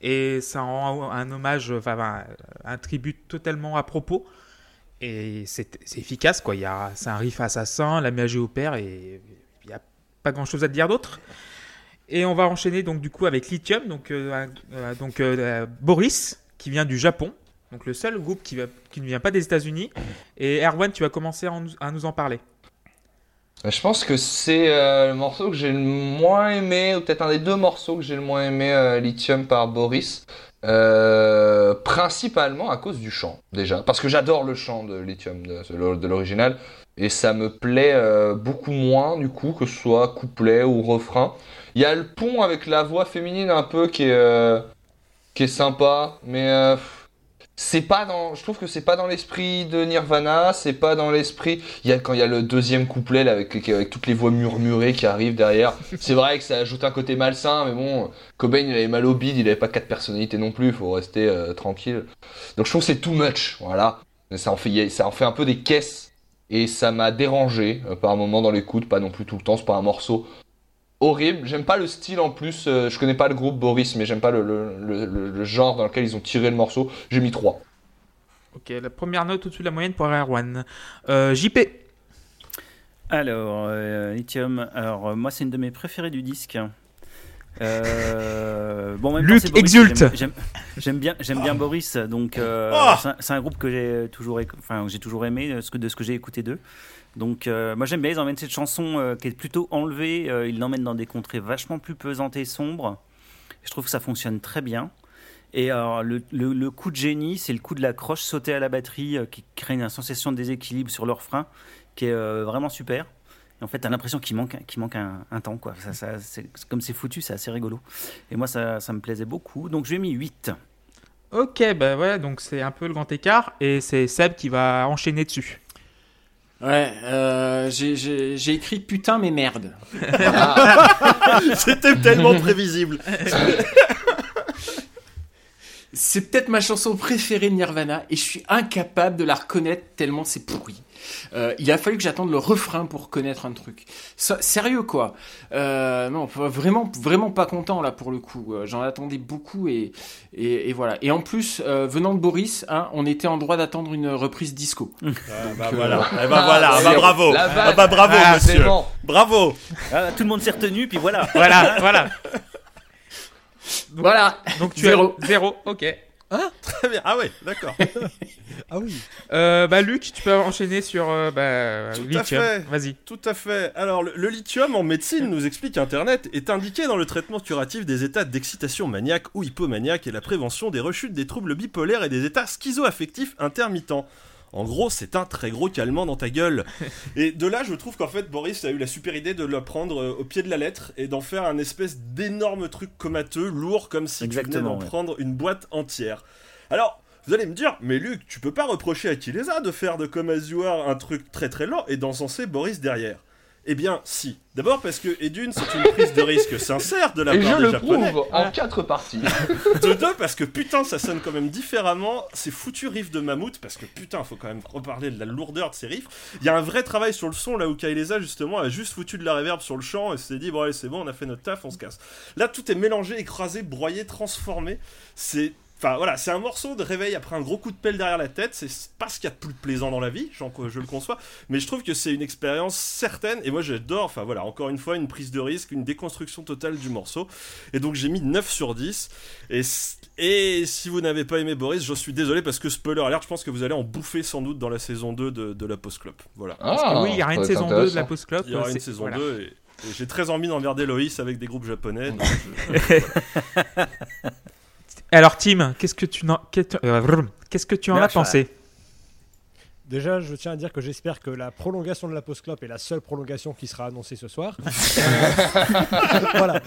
Et ça rend un hommage, enfin un, tribut totalement à propos. Et c'est, efficace quoi. C'est un riff assassin, la magie opère et il n'y a pas grand chose à dire d'autre. Et on va enchaîner donc du coup avec Lithium, donc, euh, euh, donc euh, Boris qui vient du Japon. Donc le seul groupe qui, qui ne vient pas des États-Unis. Et Erwan, tu vas commencer à, en- à nous en parler. Euh, Je pense que c'est euh, le morceau que j'ai le moins aimé, ou peut-être un des deux morceaux que j'ai le moins aimé, euh, Lithium par Boris. Euh, principalement à cause du chant, déjà. Parce que j'adore le chant de Lithium, de, l'original. Et ça me plaît beaucoup moins, du coup, que ce soit couplet ou refrain. Il y a le pont avec la voix féminine un peu qui est, qui est sympa, mais c'est pas dans. Je trouve que c'est pas dans l'esprit de Nirvana, c'est pas dans l'esprit. Il y a quand il y a le deuxième couplet là, avec, avec toutes les voix murmurées qui arrivent derrière. C'est vrai que ça ajoute un côté malsain, mais bon, Cobain il avait mal au bide, il avait pas quatre personnalités non plus, faut rester euh, tranquille. Donc je trouve que c'est too much, voilà. Mais ça en fait, ça en fait un peu des caisses et ça m'a dérangé euh, par un moment dans l'écoute, pas non plus tout le temps, c'est pas un morceau horrible. J'aime pas le style en plus, euh, je connais pas le groupe Boris, mais j'aime pas le, le, le- genre dans lequel ils ont tiré le morceau. J'ai mis 3. Ok, la première note au-dessus de la moyenne pour Erwan. Euh, JP. Alors, euh, Lithium, alors euh, moi c'est une de mes préférées du disque. Euh, bon, même Luc exulte. j'aime- bien, j'aime bien Boris, donc euh, Ah c'est un- groupe que j'ai toujours, enfin j'ai toujours aimé de ce que, de ce que j'ai écouté d'eux. Donc euh, moi j'aime bien, ils emmènent cette chanson euh, qui est plutôt enlevée, euh, ils l'emmènent dans des contrées vachement plus pesantes et sombres. Je trouve que ça fonctionne très bien. Et le, coup de génie, c'est le coup de la croche sautée à la batterie qui crée une sensation de déséquilibre sur leur frein qui est vraiment super. En fait, t'as l'impression qu'il manque, un, temps. Quoi. Ça, comme c'est foutu, c'est assez rigolo. Et moi, ça, ça me plaisait beaucoup. Donc, j'ai mis 8. Ok, bah ouais, donc c'est un peu le grand écart. Et c'est Seb qui va enchaîner dessus. Ouais, euh, j'ai- j'ai j'ai écrit putain mais merde. C'était tellement prévisible. C'est peut-être ma chanson préférée de Nirvana et je suis incapable de la reconnaître tellement c'est pourri. Euh, il a fallu que j'attende le refrain pour reconnaître un truc. Ça- sérieux quoi. Euh, non, vraiment, vraiment pas content là pour le coup. Euh, J'en attendais beaucoup et, et, et voilà. Et en plus, euh, venant de Boris, hein, on était en droit d'attendre une reprise disco. Ah, bah voilà. Eh bah voilà. Ah, bah c'est- bravo. la Ah, bah bravo, Ah, monsieur. bon. Bravo. Ah, tout le monde s'est retenu, puis voilà. Voilà, voilà. Voilà. Donc tu Zéro. as zéro. Ok. Très bien. Ah ouais, d'accord. Ah oui. Euh, bah Luc, tu peux enchaîner sur euh, bah, Tout à lithium. fait. Vas-y. Tout à fait. Alors, le, le lithium en médecine, nous explique Internet, est indiqué dans le traitement curatif des états d'excitation maniaque ou hypomaniaque et la prévention des rechutes des troubles bipolaires et des états schizoaffectifs intermittents. En gros, c'est un très gros calmant dans ta gueule. Et de là, je trouve qu'en fait, Boris a eu la super idée de le prendre euh, au pied de la lettre et d'en faire un espèce d'énorme truc comateux, lourd, comme si tu venais Exactement, d'en ouais. prendre une boîte entière. Alors, vous allez me dire, mais Luc, tu peux pas reprocher à Kilesa de faire de Come As You Are un truc très très lent et d'encenser Boris derrière. Eh bien, si. D'abord parce que, et d'une, c'est une prise de risque sincère de la Et part je des le Japonais. prouve en quatre parties. De deux, parce que putain, ça sonne quand même différemment. Ces foutus riffs de mammouth, parce que putain, faut quand même reparler de la lourdeur de ces riffs. Il y a un vrai travail sur le son, là où Kaileza, justement, a juste foutu de la reverb sur le chant et s'est dit, bon, allez, c'est bon, on a fait notre taf, on se casse. Là, tout est mélangé, écrasé, broyé, transformé. C'est. Enfin voilà, c'est un morceau de réveil après un gros coup de pelle derrière la tête. C'est pas ce qu'il y a de plus plaisant dans la vie, je le conçois. Mais je trouve que c'est une expérience certaine. Et moi j'adore, enfin voilà, encore une fois, une prise de risque, une déconstruction totale du morceau. Et donc j'ai mis 9 sur 10. Et, si vous n'avez pas aimé Boris, je suis désolé parce que spoiler alert, je pense que vous allez en bouffer sans doute dans la saison 2 de, de la Post Club. Voilà. Ah, oui, il y a une saison 2 de la. Post Club. Il y aura une saison voilà. 2 et, et j'ai très envie d'emmerder Loïs avec des groupes japonais. donc je- Alors Tim, qu'est-ce que tu en, euh, qu'est-ce que tu en as pensé Déjà, je tiens à dire que j'espère que la prolongation de la post clope est la seule prolongation qui sera annoncée ce soir. voilà.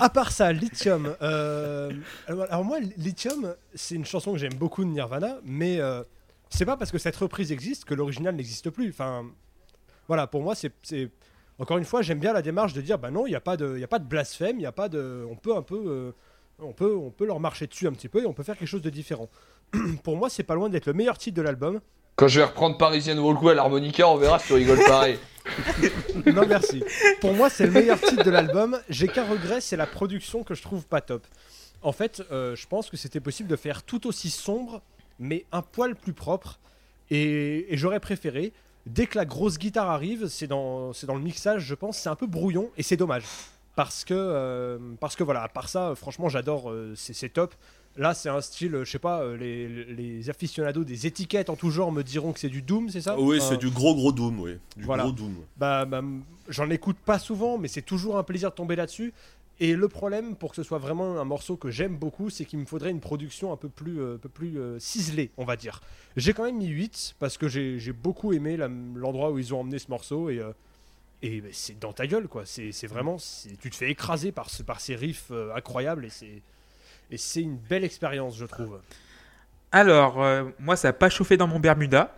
À part ça, Lithium. euh, alors moi, Lithium, c'est une chanson que j'aime beaucoup de Nirvana, mais euh, c'est pas parce que cette reprise existe que l'original n'existe plus. Enfin, voilà, pour moi, c'est c'est- encore une fois, j'aime bien la démarche de dire, bah non, il n'y a pas de, il y a pas de blasphème, il y a pas de, on peut un peu, euh, on peut, on peut leur marcher dessus un petit peu et on peut faire quelque chose de différent. pour moi, c'est pas loin d'être le meilleur titre de l'album. Quand je vais reprendre Parisian Walkway à l'harmonica, on verra si tu rigoles pareil. Non merci. Pour moi, c'est le meilleur titre de l'album. J'ai qu'un regret, c'est la production que je trouve pas top. En fait, euh, je pense que c'était possible de faire tout aussi sombre, mais un poil plus propre. Et, et j'aurais préféré. Dès que la grosse guitare arrive, c'est dans, c'est dans le mixage, je pense, c'est un peu brouillon et c'est dommage. Parce que, euh, parce que voilà, à part ça, franchement, j'adore, euh, c'est top. Là, c'est un style, euh, je sais pas, euh, les, les aficionados des étiquettes en tout genre me diront que c'est du Doom, c'est ça? Oui, Enfin, c'est du gros gros Doom, oui. Du Voilà. gros Doom. bah, bah, j'en écoute pas souvent, mais c'est toujours un plaisir de tomber là-dessus. Et le problème, pour que ce soit vraiment un morceau que j'aime beaucoup, c'est qu'il me faudrait une production un peu plus, euh, un peu plus ciselée, on va dire. J'ai quand même mis 8 parce que j'ai beaucoup aimé l'endroit où ils ont emmené ce morceau et, et bah, c'est dans ta gueule quoi. C'est vraiment, tu te fais écraser par, ce, par ces riffs euh, incroyables et c'est et c'est une belle expérience, je trouve. Alors, euh, moi, ça n'a pas chauffé dans mon Bermuda.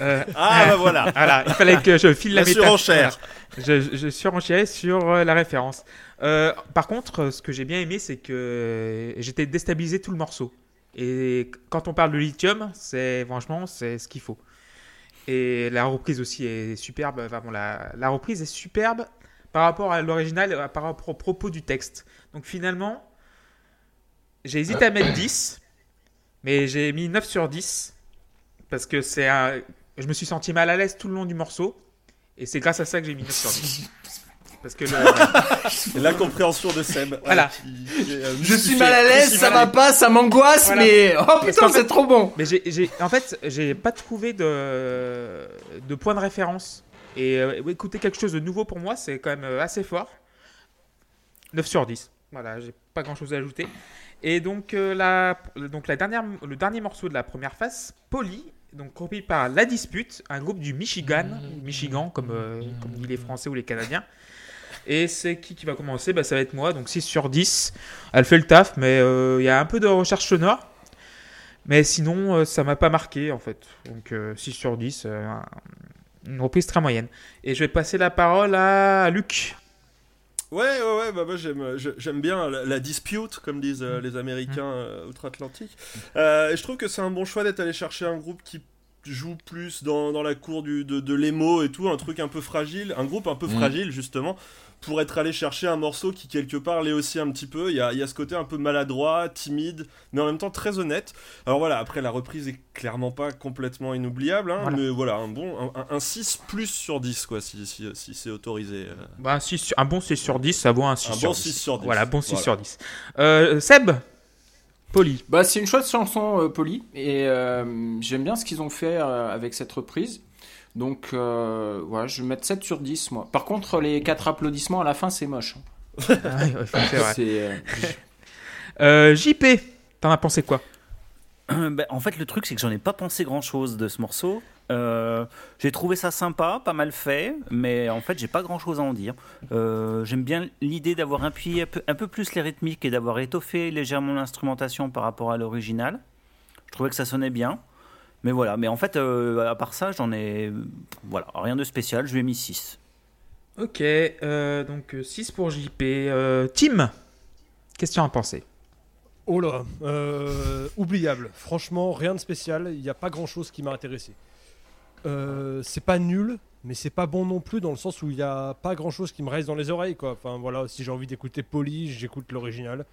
Euh, Ah bah voilà. voilà, il fallait que je file la, La surenchère. Je, je surenchérais sur la référence. Euh, par contre, ce que j'ai bien aimé, c'est que j'étais déstabilisé tout le morceau. Et quand on parle de lithium, c'est franchement, c'est ce qu'il faut. Et la reprise aussi est superbe. La reprise est superbe par rapport à l'original, euh, par rapport au propos du texte. Donc finalement, j'ai hésité à mettre 10, mais j'ai mis 9 sur 10 parce que c'est un... je me suis senti mal à l'aise tout le long du morceau. Et c'est grâce à ça que j'ai mis 9 sur 10. Parce que le- L'incompréhension de Seb. Voilà. qui euh, Je suis mal à l'aise, ça va pas, ça m'angoisse, Voilà. mais oh putain, c'est trop bon. Mais j'ai, j'ai- en fait, j'ai pas trouvé de, de point de référence. Et euh, écouter quelque chose de nouveau pour moi, c'est quand même euh, assez fort. 9 sur 10. Voilà, j'ai pas grand chose à ajouter. Et donc, euh, la, donc la dernière, le dernier morceau de la première phase, Polly, donc repris par La Dispute, un groupe du Michigan, Michigan comme, euh, comme disent les Français ou les Canadiens. Et c'est qui qui va commencer bah, Ça va être moi, donc 6 sur 10. Elle fait le taf, mais euh, il y a un peu de recherche sonore. Mais sinon, euh, ça m'a pas marqué en fait. Donc euh, 6 sur 10, euh, Une reprise très moyenne. Et je vais passer la parole à Luc. Ouais, ouais, ouais, bah moi j'aime, bien la, la dispute, comme disent les Américains euh, outre-Atlantique. Et je trouve que c'est un bon choix d'être allé chercher un groupe qui joue plus dans, dans la cour du, de, de l'émo et tout, un truc un peu fragile, un groupe un peu Mhm. fragile justement, pour être allé chercher un morceau qui quelque part l'est aussi un petit peu. Il y a, il y a ce côté un peu maladroit, timide, mais en même temps très honnête. Alors voilà, après la reprise est clairement pas complètement inoubliable, hein, Voilà. mais voilà, un bon, un, un- un 6 plus sur 10 quoi, si, si, si c'est autorisé. euh. Bah, un, 6 sur- un bon 6 sur 10, ça vaut un 6 Un sur bon 10. 6 sur 10. Voilà, bon 6 Voilà. sur 10. Euh, Seb Poli. Bah, c'est une chouette chanson, euh, Polly, et euh, j'aime bien ce qu'ils ont fait euh, avec cette reprise. Donc, euh, voilà, je vais mettre 7 sur 10, moi. Par contre, les 4 applaudissements à la fin, c'est moche. hein. Ah, ouais, ouais, c'est vrai. C'est, euh, Euh, JP, t'en as pensé quoi? Ben, en fait, le truc, c'est que j'en ai pas pensé grand chose de ce morceau. Euh, j'ai trouvé ça sympa, pas mal fait, mais en fait, j'ai pas grand chose à en dire. Euh, J'aime bien l'idée d'avoir appuyé un peu, un peu plus les rythmiques et d'avoir étoffé légèrement l'instrumentation par rapport à l'original. Je trouvais que ça sonnait bien. Mais voilà, mais en fait, euh, à part ça, j'en ai. Voilà, rien de spécial, je lui ai mis 6. Ok, euh, donc 6 pour JP. Euh, Tim, qu'est-ce que tu en as pensé Oh là, euh, oubliable. Franchement, rien de spécial. Il n'y a pas grand chose qui m'a intéressé. Euh, c'est pas nul, mais c'est pas bon non plus dans le sens où il n'y a pas grand chose qui me reste dans les oreilles. Quoi. Enfin voilà, si j'ai envie d'écouter Polly, j'écoute l'original.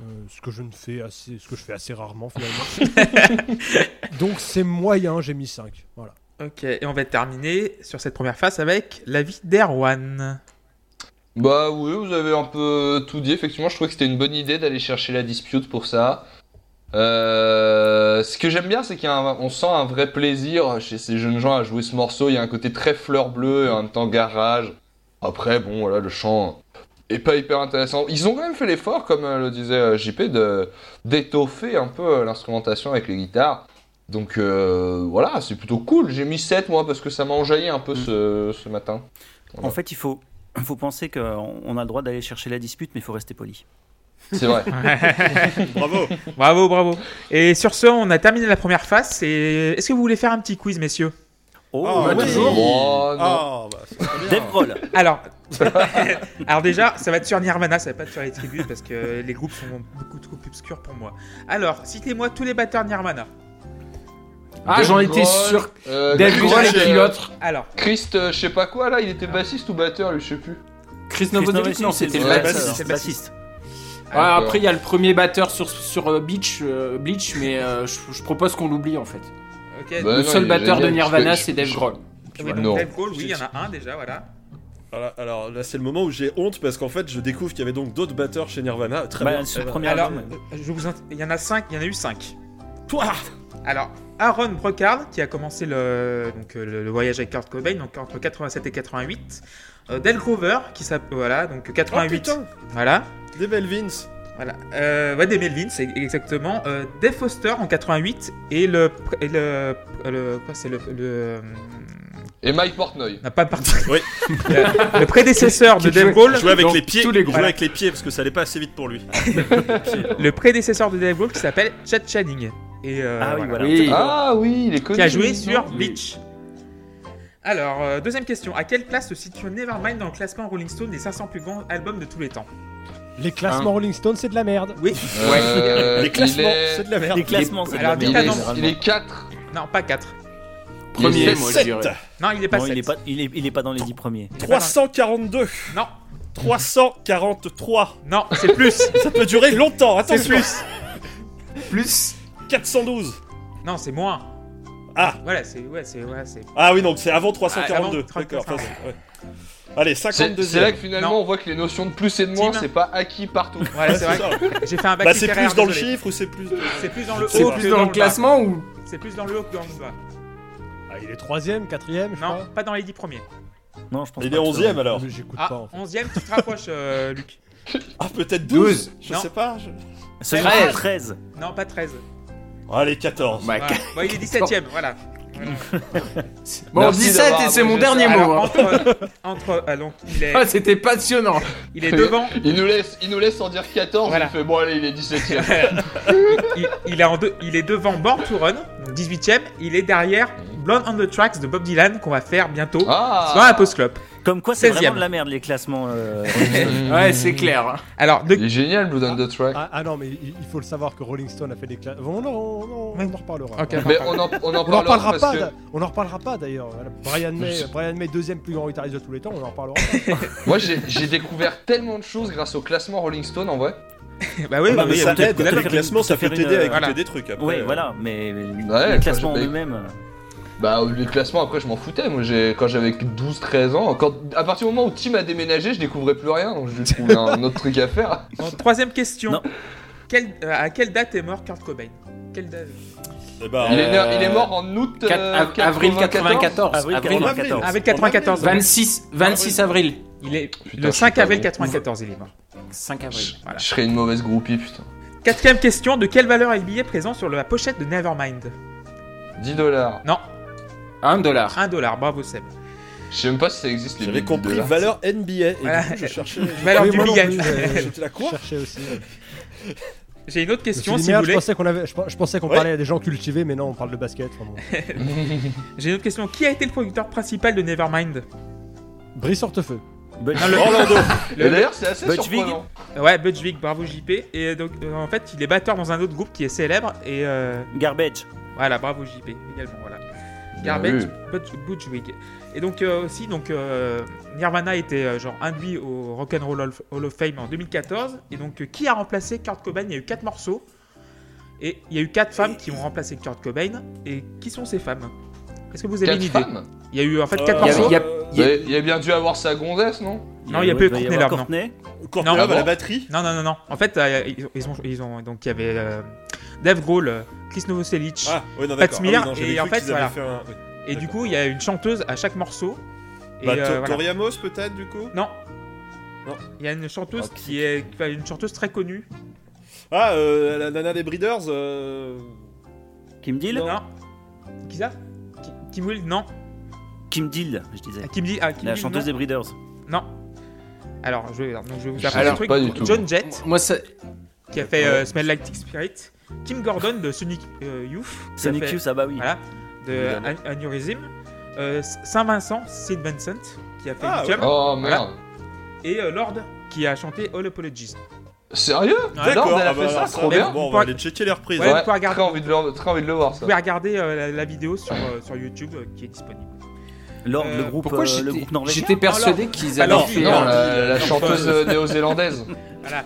Euh, ce que je ne fais assez, ce que je fais assez rarement finalement. Donc c'est moyen, j'ai mis 5. Voilà. Ok, et on va terminer sur cette première phase avec l'avis d'Erwan. Bah oui, vous avez un peu tout dit. Effectivement, je trouvais que c'était une bonne idée d'aller chercher la dispute pour ça. Euh, ce que j'aime bien, c'est qu'on sent un vrai plaisir chez ces jeunes gens à jouer ce morceau. Il y a un côté très fleur bleue et en même temps garage. Après, bon, voilà, le chant est pas hyper intéressant. Ils ont quand même fait l'effort, comme euh, le disait euh, JP, de d'étoffer un peu euh, l'instrumentation avec les guitares. Donc euh, voilà, c'est plutôt cool. J'ai mis 7 moi parce que ça m'a enjaillé un peu ce, ce matin. Voilà. En fait, il faut, il faut penser qu'on on a le droit d'aller chercher la dispute, mais il faut rester poli. C'est vrai. Bravo Bravo, bravo. Et sur ce, on a terminé la première phase. Et est-ce que vous voulez faire un petit quiz, messieurs? Oh, Ah, bah, oui. toujours. Oh, non. Ah, bah, c'est très bien. Dave Grohl. Alors, alors déjà, ça va être sur Nirvana, ça va pas être sur les tribus parce que les groupes sont beaucoup trop obscurs pour moi. Alors, citez-moi tous les batteurs Nirvana. Ah, j'en étais sûr. euh, Dave Grohl et euh, puis l'autre. Alors, Christ, euh, je sais pas quoi là, il était bassiste ou batteur, lui, je sais plus. Chris Novoselic, non, c'était le bassiste. après, il y a le premier batteur sur, sur euh, Beach, euh, Bleach, mais euh, je, je propose qu'on l'oublie en fait. Bah, le non, seul batteur de Nirvana, c'est Dave Grohl. Dave Grohl, oui, il y en a un déjà, voilà. Alors, alors, là, c'est le moment où j'ai honte parce qu'en fait, je découvre qu'il y avait donc d'autres batteurs chez Nirvana. Très Bah, bien. sur le premier Alors, album. euh, je vous int- il y en a cinq, il y en a eu cinq. Toi Alors, Aaron Brocard, qui a commencé le, donc, euh, le, le voyage avec Kurt Cobain, donc entre 87 et 88. Euh, Del Grover, qui s'appelle, voilà, donc Oh 88. putain voilà. Des Melvins Voilà. Euh, ouais, des Melvins, c'est exactement. Euh, Dave Foster en 88 et le. Et le, le quoi, c'est le. le euh, Et Mike Portnoy. n'a pas parti. Oui. le, le prédécesseur de Dave jouait- Grohl. Jouer avec les pieds, tous les jouer groupes. avec les pieds parce que ça allait pas assez vite pour lui. Le prédécesseur de Dave Grohl qui s'appelle Chad Channing. Et, euh, Ah oui, voilà. Oui. Ah oui, il est connu. Qui a joué sur Oui. Bleach. Alors, euh, deuxième question. À quelle place se situe Nevermind dans le classement Rolling Stone des 500 plus grands albums de tous les temps? Les classements Rolling Stone, c'est de la merde. Oui. Euh, les classements, c'est de la merde. Les classements, c'est de la merde. il est 4. Non, pas 4. Premier, moi je dirais. Non, il est pas Non, 7. il est pas, il est, il est pas dans les 10 premiers. 342 Non, 343 non, c'est plus. Ça peut durer longtemps, c'est attention plus. Plus 412 Non, c'est moins. Ah. Voilà, c'est ouais, c'est ouais, c'est. Ah oui, donc c'est avant Ah, 342. avant D'accord. 342. enfin, ouais. Allez, C'est 52 c'est là que finalement Non. on voit que les notions de plus et de moins, c'est pas acquis partout. Voilà, c'est vrai. J'ai fait un bac Bah, c'est littéraire, plus dans le désolé. chiffre ou c'est plus. C'est plus dans le C'est haut plus que plus dans le bas. classement ou C'est plus dans le haut que dans le bas. Ah, il est troisième, quatrième, je Non, crois. pas dans les 10 premiers. Non, je pense Il pas est que ça- 11ème alors. Mais J'écoute Ah, pas en fait. 11ème, tu te rapproches, euh, Luc. Ah, peut-être 12 12. Je Non. sais pas. je- C'est 13. 13. Non, pas 13. Allez, 14. Bah, Voilà. Bon, il est 17ème, voilà. Bon, Merci 17 d'avoir et c'est mon dernier mot. Alors, hein. entre, entre ah, donc, il est, Ah, C'était passionnant. il est devant, Il nous laisse, il nous laisse en dire 14, Voilà. il fait bon allez, il est 17ème. il, il est en deux, il est devant Born to Run, donc 18ème, il est derrière Blonde on the Tracks de Bob Dylan qu'on va faire bientôt Ah dans la Post Club. Comme quoi, c'est 16e. vraiment de la merde les classements. euh, Ouais, c'est clair. Alors, de... Il est génial, Blood on the Track. Ah, ah non, mais il, il faut le savoir que Rolling Stone a fait des classes. Bon, non, on, on- on en reparlera. Ok. Mais on en, on en On en parlera reparlera parce pas. que... d'a- On en reparlera pas d'ailleurs. Voilà, Brian May, Brian May, deuxième plus grand guitariste de tous les temps. On en reparlera. pas. Moi, j'ai j'ai découvert tellement de choses grâce au classement Rolling Stone, en vrai. bah oui, Ah, bah mais oui, ça il y a aide, beaucoup les d'albums. classements, ça te faire peut t'aider à une- écouter voilà. des trucs après. Oui, euh. voilà, mais Ouais, les classements en j'ai- eux-mêmes. Bah, les classements, après, je m'en foutais. Moi, j'ai quand j'avais 12-13 ans, quand... à partir du moment où Tim a déménagé, je découvrais plus rien, donc je trouvais un autre truc à faire. Bon, troisième question. Non. Quelle- euh, à quelle date est mort Kurt Cobain? Quelle date? Eh ben, Il, est, euh, il est mort en août euh, av- avril 94. Avril Avril 94. Avec 94. 26, 26 avril. Il est Putain, le je suis 5 pas avril bon. 94, il est mort. 5 avril. Voilà. Je serais une mauvaise groupie, putain. Quatrième question. De quelle valeur est le billet présent sur la pochette de Nevermind? 10 dollars. Non, 1 dollar. 1 dollar. Bravo Seb. Je sais même pas si ça existe les J'avais compris dollars. valeur NBA et Voilà. du coup je cherchais. Valeur du non billet. j'ai- J'étais là Je quoi cherchais aussi. J'ai une autre question si merde, vous je pensais qu'on avait, je, je pensais qu'on Ouais. parlait à des gens cultivés, mais non, on parle de basket. enfin bon. J'ai une autre question. Qui a été le producteur principal de Nevermind? Brice Hortefeux. But- Orlando Et d'ailleurs, c'est assez Butch surprenant. Ouais, Butch Vig, bravo JP. Et donc, euh, en fait, il est batteur dans un autre groupe qui est célèbre. Et euh, Garbage. voilà, bravo JP également. Voilà. Garbage, vu. Butch, Butch Vig. Et donc euh, aussi, donc euh, Nirvana était euh, genre induit au Rock and Roll Hall- of Fame en 2014. Et donc, euh, qui a remplacé Kurt Cobain? Il y a eu quatre morceaux. Et il y a eu quatre femmes qui ont remplacé Kurt Cobain. Et qui sont ces femmes? Est-ce que vous avez Quatre une idée? femmes Il y a eu en fait quatre Euh, Il y a- morceaux. il y a- il, bien dû avoir sa gonzesse, non? Non, il y a peu doit Courtney Love, non. Courtney. Courtney Non. Love Ah à la batterie Non, non, non, non. En fait, euh, ils, ont, ils ont, ils ont- donc il y avait euh, Dave Grohl, euh, Chris Novoselic, Ah, ouais, non, Pat. Smear, Ah oui, non, et en fait, qu'ils avaient voilà. fait un- oui. et du coup, il y a une chanteuse à chaque morceau. Et Bah, euh, voilà. Peut-être du coup? Non. Non. Il y a une chanteuse Ah, qui est enfin, une chanteuse très connue. Ah, euh, la nana des Breeders euh... Kim Deal? Non. Qui ça? Ki- Kim Will? Non. Kim Deal, je disais. Ah, Kim dit ah, Kim La chanteuse non. des Breeders. Non. Alors, je vais, donc, je vais vous apprendre un truc. pas du tout. John Jett, Moi, ça. qui a fait euh, Smell Like Teen Spirit. Kim Gordon de Sonic euh, Youth. Sonic fait- Youth, ah bah oui. Voilà, de Aneurysm. Euh, Saint-Vincent, Sid Vincent, qui a fait Ah. Oh Voilà. merde. Et euh, Lord, qui a chanté All Apologies. Sérieux Ouais, Lord, elle a ah fait bah, ça, trop bien. Bon, on va aller checker les reprises. Ouais, vous pouvez regarder- très envie de le, très envie de le voir Vous ça. pouvez regarder euh, la, la vidéo sur, euh, sur YouTube euh, qui est disponible. Lord, Euh, le groupe, Pourquoi euh, j'étais le groupe norvégien. j'étais persuadé qu'ils. Non, un- la, la chanteuse néo-zélandaise. Voilà.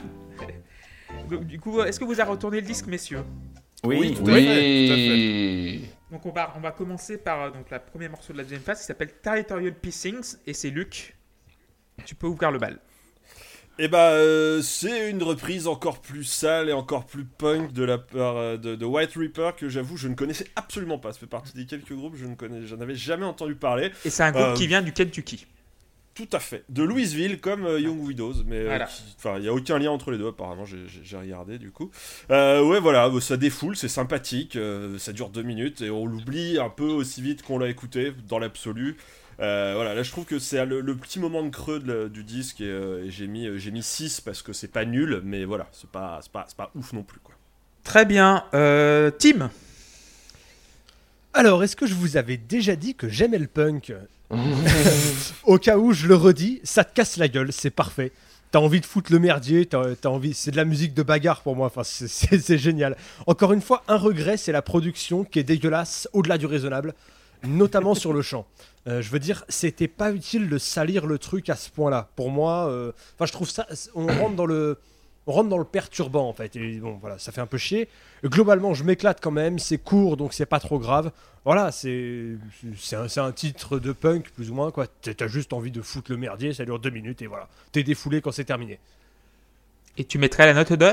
Du coup, est-ce que vous avez retourné le disque, messieurs Oui. Oui. Tout à fait, Oui. Donc on va, on va commencer par euh, donc, la première morceau de la deuxième phase qui s'appelle Territorial Pissings et c'est Luc. Tu peux ouvrir le bal. Et bah, euh, c'est une reprise encore plus sale et encore plus punk de la part euh, de, de White Reaper que j'avoue je ne connaissais absolument pas. Ça fait partie des quelques groupes je ne connais, j'en avais jamais entendu parler. Et c'est un groupe Euh, qui vient du Kentucky. Tout à fait. De Louisville comme euh, Young Widows, mais euh, Voilà. il y a aucun lien entre les deux apparemment. J'ai- regardé du coup. Euh, ouais voilà, ça défoule, c'est sympathique, euh, ça dure deux minutes et on l'oublie un peu aussi vite qu'on l'a écouté dans l'absolu. Euh, voilà, là je trouve que c'est le, le petit moment de creux de du disque et, euh, et j'ai mis euh, j'ai mis 6 parce que c'est pas nul, mais voilà, c'est pas c'est pas c'est pas ouf non plus quoi. Très bien. Euh, Tim? Alors, est-ce que je vous avais déjà dit que j'aimais le punk? Au cas où je le redis, ça te casse la gueule, c'est parfait. T'as envie de foutre le merdier, t'as envie, c'est de la musique de bagarre pour moi. Enfin, c'est- génial. Encore une fois, un regret, c'est la production qui est dégueulasse au-delà du raisonnable, notamment sur le chant. Euh, je veux dire, c'était pas utile de salir le truc à ce point-là. Pour moi, euh, enfin, je trouve ça, on rentre dans le, on rentre dans le perturbant en fait. Et bon, voilà, ça fait un peu chier. Globalement, je m'éclate quand même. C'est court, donc c'est pas trop grave. Voilà, c'est c'est un, c'est un titre de punk plus ou moins quoi. T'as t'as juste envie de foutre le merdier, ça dure deux minutes et voilà. T'es défoulé quand c'est terminé. Et tu mettrais la note de?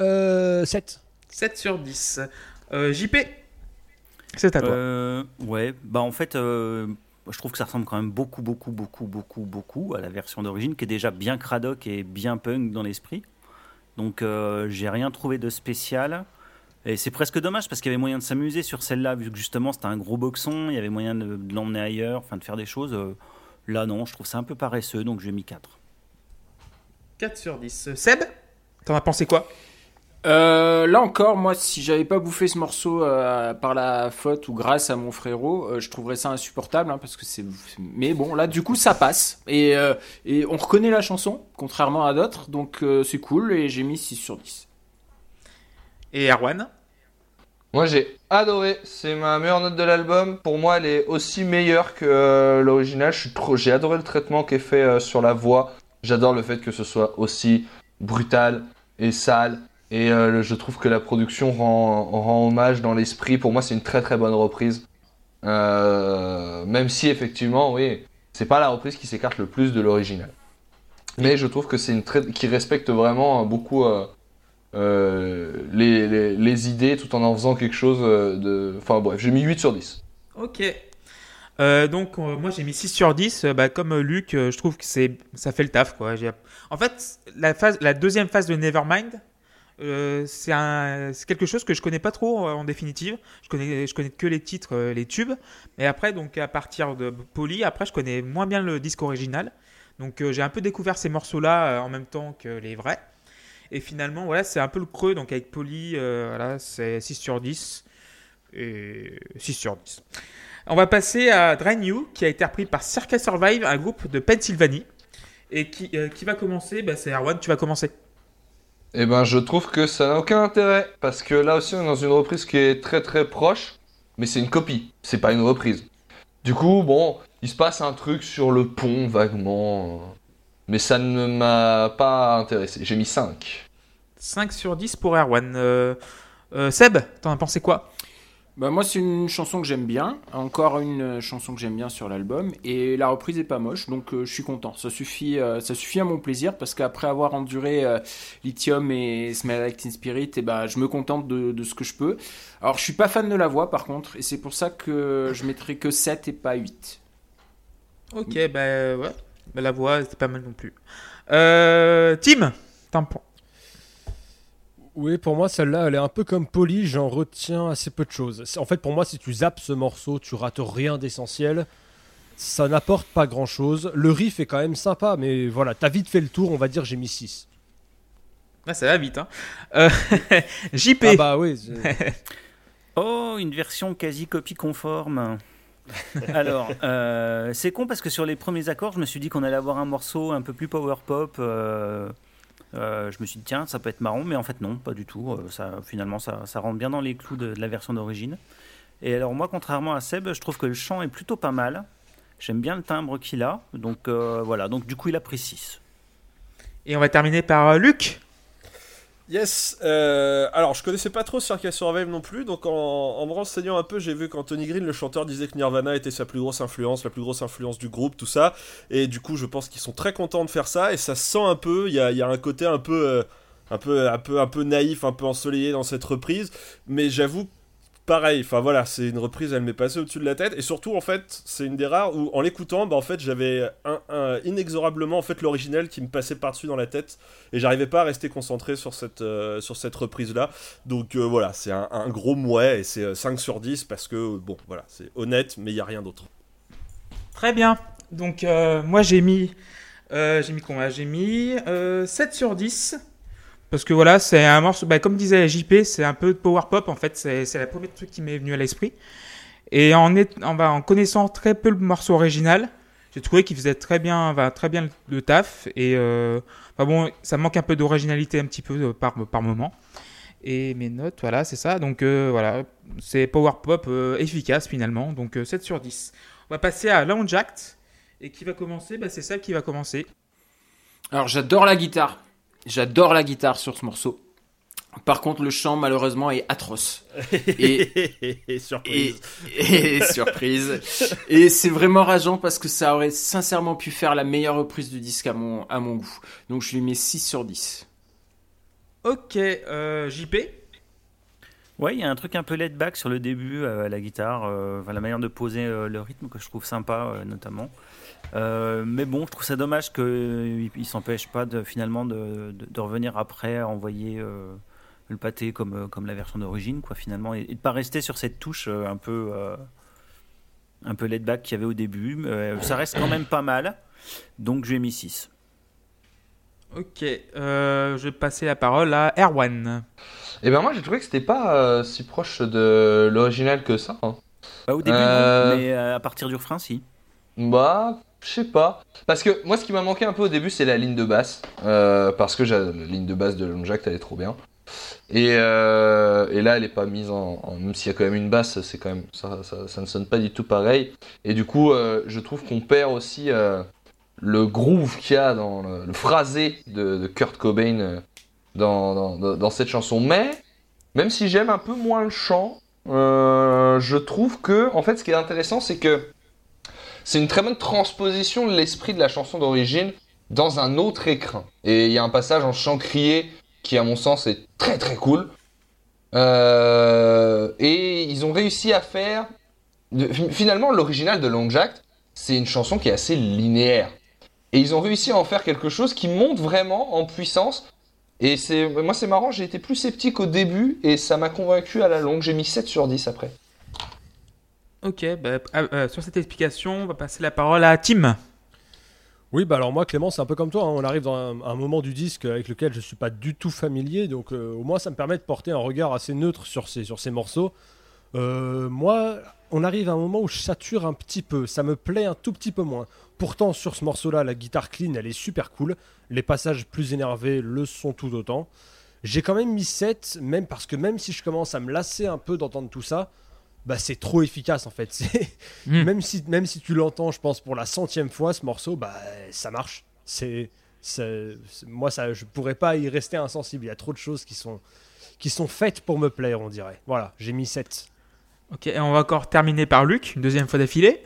Euh, 7. 7 sur 10. Euh, JP C'est à toi. Euh, ouais, bah en fait, euh, je trouve que ça ressemble quand même beaucoup, beaucoup, beaucoup, beaucoup, beaucoup à la version d'origine, qui est déjà bien cradoc et bien punk dans l'esprit. Donc, euh, j'ai rien trouvé de spécial. Et c'est presque dommage parce qu'il y avait moyen de s'amuser sur celle-là, vu que justement c'était un gros boxon, il y avait moyen de, de l'emmener ailleurs, enfin de faire des choses. Euh, là, non, je trouve ça un peu paresseux, donc j'ai mis 4. 4 sur 10. Euh, Seb T'en as pensé quoi? Euh, là encore, moi, si j'avais pas bouffé ce morceau euh, par la faute ou grâce à mon frérot, euh, je trouverais ça insupportable, hein, parce que c'est. Mais bon, là, du coup, ça passe et, euh, et on reconnaît la chanson, contrairement à d'autres, donc euh, c'est cool et j'ai mis 6 sur 10. Et Erwan? Moi j'ai adoré, c'est ma meilleure note de l'album. Pour moi, elle est aussi meilleure que euh, l'original. Je suis trop, j'ai adoré le traitement qui est fait euh, sur la voix. J'adore le fait que ce soit aussi brutal et sale. Et euh, je trouve que la production rend, hommage dans l'esprit. Pour moi, c'est une très très bonne reprise. Euh, même si effectivement, oui, c'est pas la reprise qui s'écarte le plus de l'original. Mais je trouve que c'est une très qui respecte vraiment euh, beaucoup les, idées tout en en faisant quelque chose de. Enfin bref, j'ai mis 8 sur 10. Ok. Donc moi j'ai mis 6 sur 10. Euh, bah, comme Luc, je trouve que c'est ça fait le taf quoi. En fait, la deuxième phase de Nevermind, euh, c'est quelque chose que je connais pas trop en définitive. Je connais, je connais que les titres, euh, les tubes. Mais après, donc à partir de Polly, après je connais moins bien le disque original. Donc euh, j'ai un peu découvert ces morceaux-là en même temps que les vrais. Et finalement, voilà, c'est un peu le creux. Donc avec Polly, euh, voilà, c'est 6 sur 10 et 6 sur 10. On va passer à Drain You, qui a été repris par Circa Survive, un groupe de Pennsylvanie. Et qui, qui va commencer bah, C'est Erwan, tu vas commencer. Eh ben, je trouve que ça n'a aucun intérêt parce que là aussi, on est dans une reprise qui est très très proche, mais c'est une copie, c'est pas une reprise. Du coup, bon, il se passe un truc sur le pont vaguement, euh, mais ça ne m'a pas intéressé. J'ai mis 5. 5 sur 10 pour Erwan. Euh, euh, Seb, t'en as pensé quoi? Bah moi c'est une chanson que j'aime bien, encore une euh, chanson que j'aime bien sur l'album et la reprise est pas moche donc euh, je suis content. Ça suffit, euh, ça suffit à mon plaisir parce qu'après avoir enduré Lithium et Smell Like Teen Spirit, et bah je me contente de, ce que je peux. Alors je suis pas fan de la voix par contre et c'est pour ça que je mettrai que 7 et pas 8. Ok, bah ouais. Bah, la voix, c'était pas mal non plus. Tim, t'en pen- Oui, pour moi, celle-là, elle est un peu comme Polly, j'en retiens assez peu de choses. En fait, pour moi, si tu zappes ce morceau, tu rates rien d'essentiel. Ça n'apporte pas grand-chose. Le riff est quand même sympa, mais voilà, t'as vite fait le tour, on va dire j'ai mis 6. Ah, ça va vite, hein. Euh, JP. Ah bah oui, Oh, une version quasi copie conforme. Alors, euh, c'est con parce que sur les premiers accords, je me suis dit qu'on allait avoir un morceau un peu plus power pop. euh, euh, je me suis dit, tiens, ça peut être marrant, mais en fait, non, pas du tout. Euh, ça, finalement, ça, rentre bien dans les clous de, la version d'origine. Et alors, moi, contrairement à Seb, je trouve que le chant est plutôt pas mal. J'aime bien le timbre qu'il a. Donc, euh, voilà. Donc, du coup, il a pris 6. Et on va terminer par Luc. Yes, euh, alors je connaissais pas trop Circa Survive non plus, donc en, me renseignant un peu, j'ai vu qu'Anthony Green, le chanteur, disait que Nirvana était sa plus grosse influence, la plus grosse influence du groupe, tout ça, et du coup je pense qu'ils sont très contents de faire ça, et ça se sent un peu, il y a, il y a un côté un peu, euh, un, peu, un, peu, un peu naïf, un peu ensoleillé dans cette reprise, mais j'avoue, pareil, enfin voilà, c'est une reprise, elle m'est passée au-dessus de la tête, et surtout en fait, c'est une des rares où en l'écoutant, bah en fait j'avais inexorablement en fait l'original qui me passait par-dessus dans la tête, et j'arrivais pas à rester concentré sur cette, euh, cette reprise-là. Donc euh, voilà, c'est un, gros mouet et c'est euh, 5 sur 10 parce que, bon, voilà, c'est honnête, mais il n'y a rien d'autre. Très bien. Donc, euh, moi, j'ai mis. euh, j'ai mis combien J'ai mis euh, 7 sur 10. Parce que voilà, c'est un morceau. Bah, comme disait JP, c'est un peu de power pop en fait. C'est le premier truc qui m'est venu à l'esprit. Et bah, en connaissant très peu le morceau original, j'ai trouvé qu'il faisait très bien, bah, très bien le, taf. Et euh, bon, ça manque un peu d'originalité un petit peu euh, par, moment. Et mes notes, voilà, c'est ça. Donc euh, voilà, c'est power pop efficace finalement. Donc euh, 7 sur 10. On va passer à Lounge Act. Et qui va commencer? C'est celle qui va commencer. Alors j'adore la guitare, j'adore la guitare sur ce morceau. Par contre le chant malheureusement est atroce. Et Et surprise. Et, et surprise. Et c'est vraiment rageant parce que ça aurait sincèrement pu faire la meilleure reprise du disque à mon, à mon goût. Donc je lui mets 6 sur 10. Ok, euh, JP. Ouais, il y a un truc un peu laid back sur le début euh, à la guitare, euh, enfin, la manière de poser euh, le rythme que je trouve sympa euh, notamment. Euh, mais bon, je trouve ça dommage qu'il ne s'empêche pas de, finalement de, de- de revenir après à envoyer euh, le pâté comme, euh, comme la version d'origine, quoi, finalement, et, et de pas rester sur cette touche euh, un peu euh, un peu laid back qu'il y avait au début. Euh, ça reste quand même pas mal, donc je lui ai mis 6. Ok, euh, je vais passer la parole à Erwan. Et ben moi j'ai trouvé que c'était pas euh, si proche de l'original que ça. hein. Bah, au début, Euh. non, mais euh, à partir du refrain, si. Bah, je sais pas. Parce que moi, ce qui m'a manqué un peu au début, c'est la ligne de basse. Euh, parce que la ligne de basse de Long Jack, elle est trop bien. Et, euh, et là, elle est pas mise en. même s'il y a quand même une basse, c'est quand même ça, ça, ne sonne pas du tout pareil. Et du coup, euh, je trouve qu'on perd aussi le groove qu'il y a dans le, phrasé de, Kurt Cobain dans, dans, cette chanson. Mais même si j'aime un peu moins le chant, je trouve que en fait, ce qui est intéressant, c'est que c'est une très bonne transposition de l'esprit de la chanson d'origine dans un autre écrin. Et il y a un passage en chant crié qui, à mon sens, est très très cool. Euh, et ils ont réussi à faire. Finalement, l'original de Long Jack, c'est une chanson qui est assez linéaire. Et ils ont réussi à en faire quelque chose qui monte vraiment en puissance. Et c'est moi, c'est marrant, j'ai été plus sceptique au début et ça m'a convaincu à la longue. J'ai mis 7 sur 10 après. Ok, bah, euh, euh, sur cette explication, on va passer la parole à Tim. Oui, bah alors moi, Clément, c'est un peu comme toi. hein. On arrive dans un, moment du disque avec lequel je suis pas du tout familier, donc euh, au moins ça me permet de porter un regard assez neutre sur ces, sur ces morceaux. Euh, moi, on arrive à un moment où je sature un petit peu. Ça me plaît un tout petit peu moins. Pourtant, sur ce morceau-là, la guitare clean, elle est super cool. Les passages plus énervés le sont tout autant. J'ai quand même mis 7, même parce que même si je commence à me lasser un peu d'entendre tout ça, bah c'est trop efficace en fait. C'est Hmm. même si même si tu l'entends, je pense pour la centième fois ce morceau, bah ça marche. C'est c'est- c'est- moi ça, je pourrais pas y rester insensible. Il y a trop de choses qui sont qui sont faites pour me plaire, on dirait. Voilà, j'ai mis 7. Ok, et on va encore terminer par Luc, une deuxième fois d'affilée.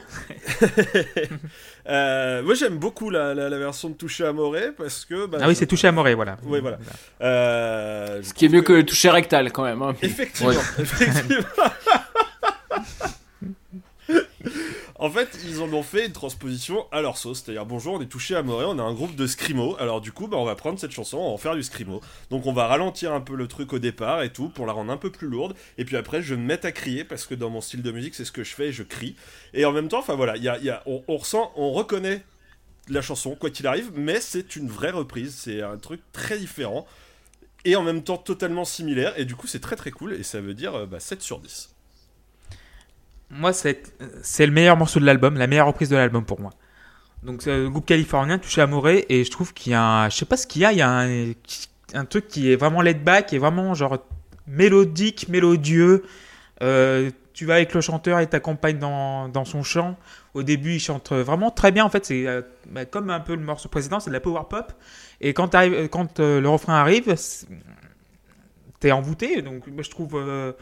Euh, moi j'aime beaucoup la, la- la version de Touché à parce que. bah, ah oui, je- c'est touché à Morée, voilà. Ouais, voilà. Euh, Ce qui est mieux que le toucher rectal quand même. hein. Effectivement, effectivement. En fait, ils en ont fait une transposition à leur sauce. C'est-à-dire, bonjour, on est touché à Morée, on a un groupe de scrimo. Alors, du coup, bah, on va prendre cette chanson, on va en faire du scrimo. Donc, on va ralentir un peu le truc au départ et tout pour la rendre un peu plus lourde. Et puis après, je vais me à crier parce que dans mon style de musique, c'est ce que je fais, je crie. Et en même temps, enfin voilà, il y y a- on, ressent, on reconnaît la chanson, quoi qu'il arrive, mais c'est une vraie reprise. C'est un truc très différent et en même temps totalement similaire et du coup c'est très très cool et ça veut dire euh, bah, 7 sur 10 Moi, c'est le meilleur morceau de l'album, la meilleure reprise de l'album pour moi. Donc, c'est le groupe californien touché à et je trouve qu'il y a un. Je sais pas ce qu'il y a, il y a un, truc qui est vraiment laid back, qui est vraiment genre mélodique, mélodieux. Euh, tu vas avec le chanteur et t'accompagnes dans, son chant. Au début, il chante vraiment très bien. En fait, c'est euh, bah, comme un peu le morceau précédent, c'est de la power pop. Et quand, euh, le refrain arrive, t'es envoûté. Donc, je trouve, euh,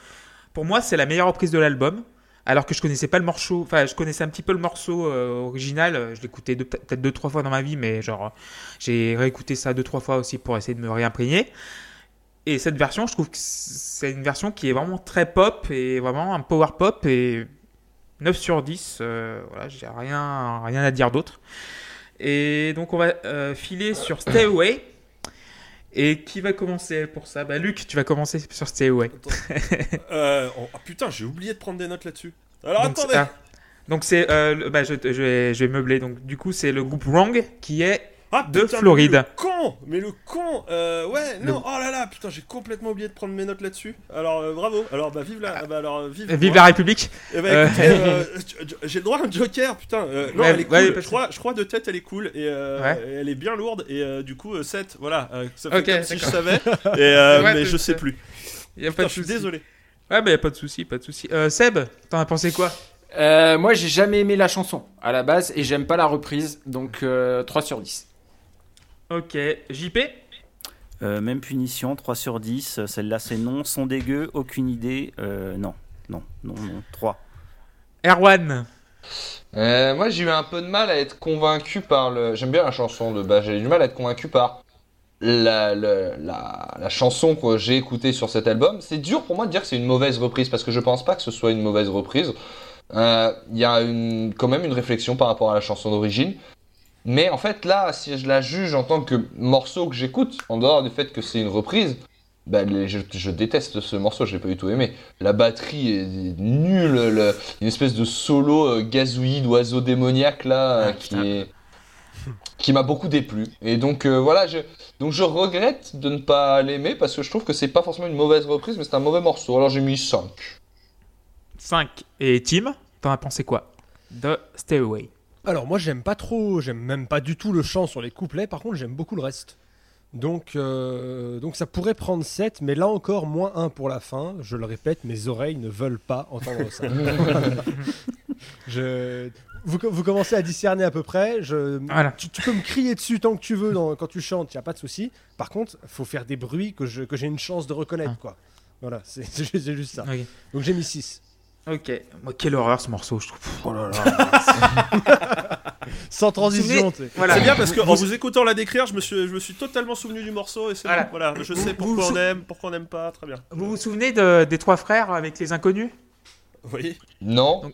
pour moi, c'est la meilleure reprise de l'album. Alors que je connaissais pas le morceau, enfin, je connaissais un petit peu le morceau euh, original. euh, Je deux- peut-être deux, trois fois dans ma vie, mais genre, j'ai réécouté ça deux, trois fois aussi pour essayer de me réimprégner. Et cette version, je trouve que c'est une version qui est vraiment très pop et vraiment un power pop et 9 sur 10. euh, voilà, j'ai rien, rien à dire d'autre. Et donc, on va filer sur Stay Away. Et qui va commencer pour ça? Bah, Luc, tu vas commencer sur Stay Away. euh, oh, ah, putain j'ai oublié de prendre des notes là-dessus. Alors Donc, attendez. ah, donc c'est, euh, bah, je, je vais, je vais meubler. Donc du coup c'est le groupe Wrong qui est ah, de Floride. mais le con mais le con euh, ouais Le- non oh là là putain j'ai complètement oublié de prendre mes notes là-dessus alors euh, bravo alors bah vive la bah, alors euh, vive, Vive moi. la République. Eh ben, Euh, euh, j- j'ai le droit à un joker, putain. Euh, non, Ouais, elle est cool. ouais, je, crois, je crois de tête, elle est cool. Et euh, Ouais. elle est bien lourde. Et euh, du coup, 7, voilà. euh, ça fait Ok, comme si je savais. Et, euh, Ouais, mais je sais plus. Y a Putain, pas je de suis souci. désolé. Ouais, bah y a pas de souci, pas de souci. Euh, Seb, t'en as pensé quoi? Euh, moi, j'ai jamais aimé la chanson à la base et j'aime pas la reprise, donc euh, 3 sur 10. Ok, JP. Euh, même punition, 3 sur 10. Celle-là, c'est non. Son dégueu, aucune idée. Euh, non, non, non, non. 3. Erwan. Euh, moi, j'ai eu un peu de mal à être convaincu par le. J'aime bien la chanson de base. J'ai eu du mal à être convaincu par la, la, la, la chanson que j'ai écoutée sur cet album. C'est dur pour moi de dire que c'est une mauvaise reprise parce que je pense pas que ce soit une mauvaise reprise. Euh, Il y a une, quand même une réflexion par rapport à la chanson d'origine. Mais en fait, là, si je la juge en tant que morceau que j'écoute, en dehors du fait que c'est une reprise, bah, les- je, je déteste ce morceau, je l'ai pas du tout aimé. La batterie est nulle, le- une espèce de solo euh, gazouillis d'oiseau démoniaque là, euh, Ah, qui est. qui m'a beaucoup déplu. Et donc euh, voilà, je, donc je regrette de ne pas l'aimer parce que je trouve que c'est pas forcément une mauvaise reprise, mais c'est un mauvais morceau. Alors j'ai mis 5. 5. Et Tim, t'en as pensé quoi? De Stay Away Alors moi j'aime pas trop, j'aime même pas du tout le chant sur les couplets, par contre j'aime beaucoup le reste. Donc, euh, donc ça pourrait prendre 7, mais là encore moins 1 pour la fin. Je le répète, mes oreilles ne veulent pas entendre ça. je, vous, vous commencez à discerner à peu près. Je, Voilà. tu, tu peux me crier dessus tant que tu veux dans- quand tu chantes, il n'y a pas de souci. Par contre, faut faire des bruits que j'ai une chance de reconnaître. Ah. Quoi. Voilà, c'est juste ça. Donc j'ai mis 6. Ok. Moi, quelle horreur ce morceau, je trouve. Oh là là. Sans transition. Voilà. C'est bien parce que en vous écoutant la décrire, je me suis, je me suis totalement souvenu du morceau et c'est Voilà. bon, voilà. Je sais Vous- pourquoi vous- on aime, pourquoi on n'aime pas, très bien. Vous vous souvenez de- des trois frères avec les inconnus? Oui. Non.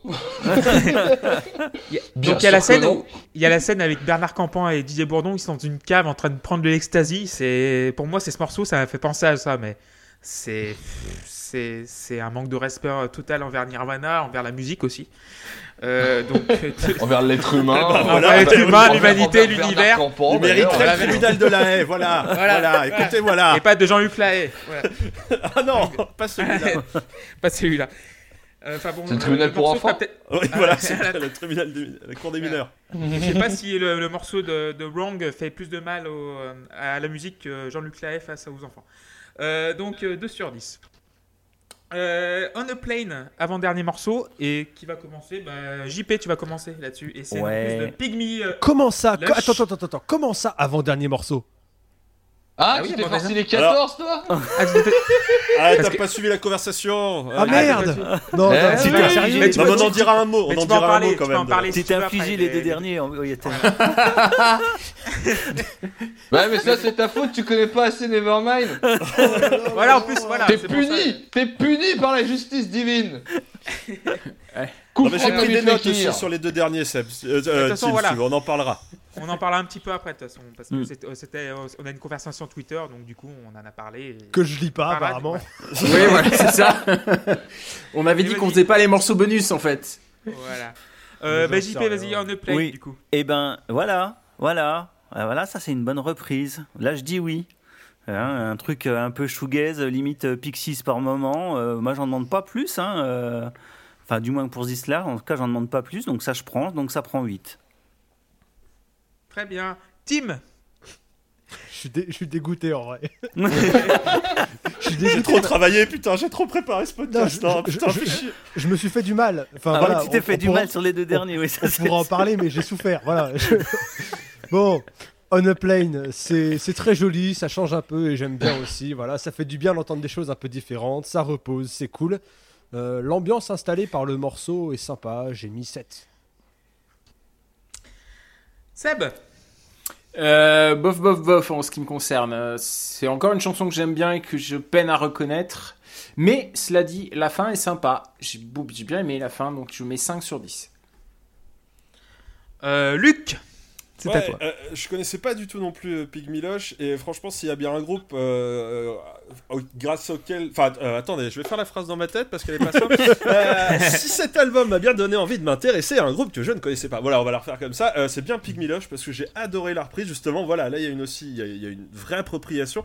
Donc- Il y a- la scène non. où il y a la scène avec Bernard Campan et Didier Bourdon, ils sont dans une cave en train de prendre de l'ecstasy. C'est pour moi c'est ce morceau, ça m'a fait penser à ça, mais c'est c'est c'est un manque de respect total envers Nirvana, envers la musique aussi. Euh, donc Envers l'être humain. Envers l'être humain, envers- l'humanité, l'univers. Campan, Il mériterait voilà, le tribunal de la haie, voilà. Voilà. Voilà, écoutez, voilà. et pas de Jean-Luc Lahaye. Voilà. Ah non, pas celui-là. pas celui-là. Euh, Enfin bon, C'est le tribunal pour enfants Oui, Ah, voilà, c'est le tribunal de la cour des mineurs. Je sais pas si le, le morceau de, de Wrong fait plus de mal au- à la musique que Jean-Luc Lahaye face aux enfants. Euh, donc euh, 2 sur 10. Euh, On a Plane, avant-dernier morceau, et qui va commencer bah, JP, tu vas commencer là-dessus. Et c'est Ouais. plus de Pygmy. euh, Comment ça? Lush. Attends, attends, attends. Comment ça avant-dernier morceau? Ah, Ah oui, tu t'es bon, farci déjà. les 14, toi ah, t'es- Ah, t'as que- pas suivi la conversation. Ah Euh, merde Non, Eh, t'es sérieux Non, peux- mais on en dira un mot, on en dira un parler, mot tu quand même. tu veux infligé les deux derniers, Ouais, mais ça, c'est ta faute, tu connais pas assez Nevermind. Voilà, en plus, voilà. T'es puni T'es puni par la justice divine Non, mais j'ai pris des notes aussi sur les deux derniers, Seb. Euh, euh, façon, Tim, voilà. on en parlera. On en parlera un petit peu après, de toute façon. Parce que Mm. c'était- euh, on a une conversation Twitter, donc du coup, on en a parlé. et- Que je lis pas, Parade, apparemment. Oui, voilà, c'est ça. On avait Et dit qu'on faisait pas les morceaux bonus en fait. Voilà. Euh, Mais bah, JP, vas-y. On a Plane, Oui. du coup. Eh ben, voilà, voilà. Voilà, ça c'est une bonne reprise. Là, je dis oui. Hein, un truc euh, un peu shoegaze, limite euh, Pixies par moment. Euh, moi, j'en demande pas plus. Hein, euh, Enfin, du moins pour Zisla, en tout cas, j'en demande pas plus. Donc ça, je prends. Donc ça prend 8. Très bien. Tim Je suis, dé- je suis dégoûté en vrai. Je suis J'ai trop travaillé, putain, j'ai trop préparé ce podcast. Non, Non, je- putain, je- me suis fait du mal. Enfin, Ah voilà, ouais, tu t'es on- fait on du pourra- mal sur les deux derniers. Oui, ça, On c'est- pourra en parler, mais j'ai souffert. Voilà. Je- Bon, On a Plane, c'est très joli, ça change un peu et j'aime bien aussi. Voilà, ça fait du bien d'entendre des choses un peu différentes, ça repose, c'est cool. Euh, L'ambiance installée par le morceau est sympa, j'ai mis 7. Seb? Euh, bof, bof, bof en ce qui me concerne. C'est encore une chanson que j'aime bien et que je peine à reconnaître. Mais cela dit, la fin est sympa. J'ai bien aimé la fin, donc je mets 5 sur 10. Euh, Luc? C'est à Ouais, toi. euh, je connaissais pas du tout non plus euh, Pygmy Lush et franchement s'il y a bien un groupe euh, grâce auquel enfin euh, attendez je vais faire la phrase dans ma tête parce qu'elle est pas simple. Si cet album m'a bien donné envie de m'intéresser à un groupe que je ne connaissais pas. Voilà on va la refaire comme ça. C'est bien Pygmy Lush parce que j'ai adoré la reprise. Justement voilà là il y a une aussi il y a, il y a une vraie appropriation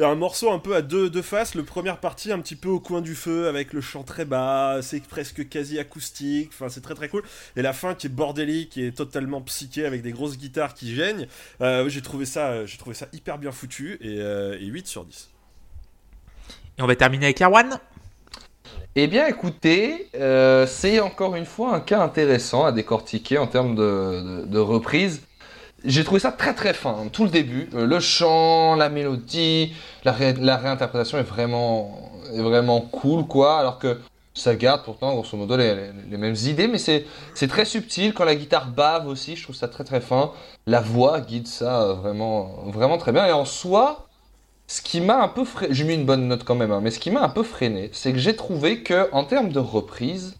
un morceau un peu à deux, deux faces le première partie un petit peu au coin du feu avec le chant très bas c'est presque quasi acoustique enfin c'est très très cool et la fin qui est bordélique qui est totalement psyché avec des grosses guitares qui gênent euh, j'ai trouvé ça euh, j'ai trouvé ça hyper bien foutu et, euh, et 8 sur 10 Et on va terminer avec Erwan. Eh bien, écoutez, euh, c'est encore une fois un cas intéressant à décortiquer en termes de, de- de reprise. J'ai trouvé ça très très fin, tout le début. Euh, le chant, la mélodie, la, ré- la réinterprétation est vraiment, est vraiment cool, quoi. Alors que ça garde pourtant, grosso modo, les, les- mêmes idées, mais c'est c'est très subtil. Quand la guitare bave aussi, je trouve ça très très fin. La voix guide ça euh, vraiment, vraiment très bien. Et en soi, ce qui m'a un peu freiné, j'ai mis une bonne note quand même, hein, mais ce qui m'a un peu freiné, c'est que j'ai trouvé que en termes de reprise,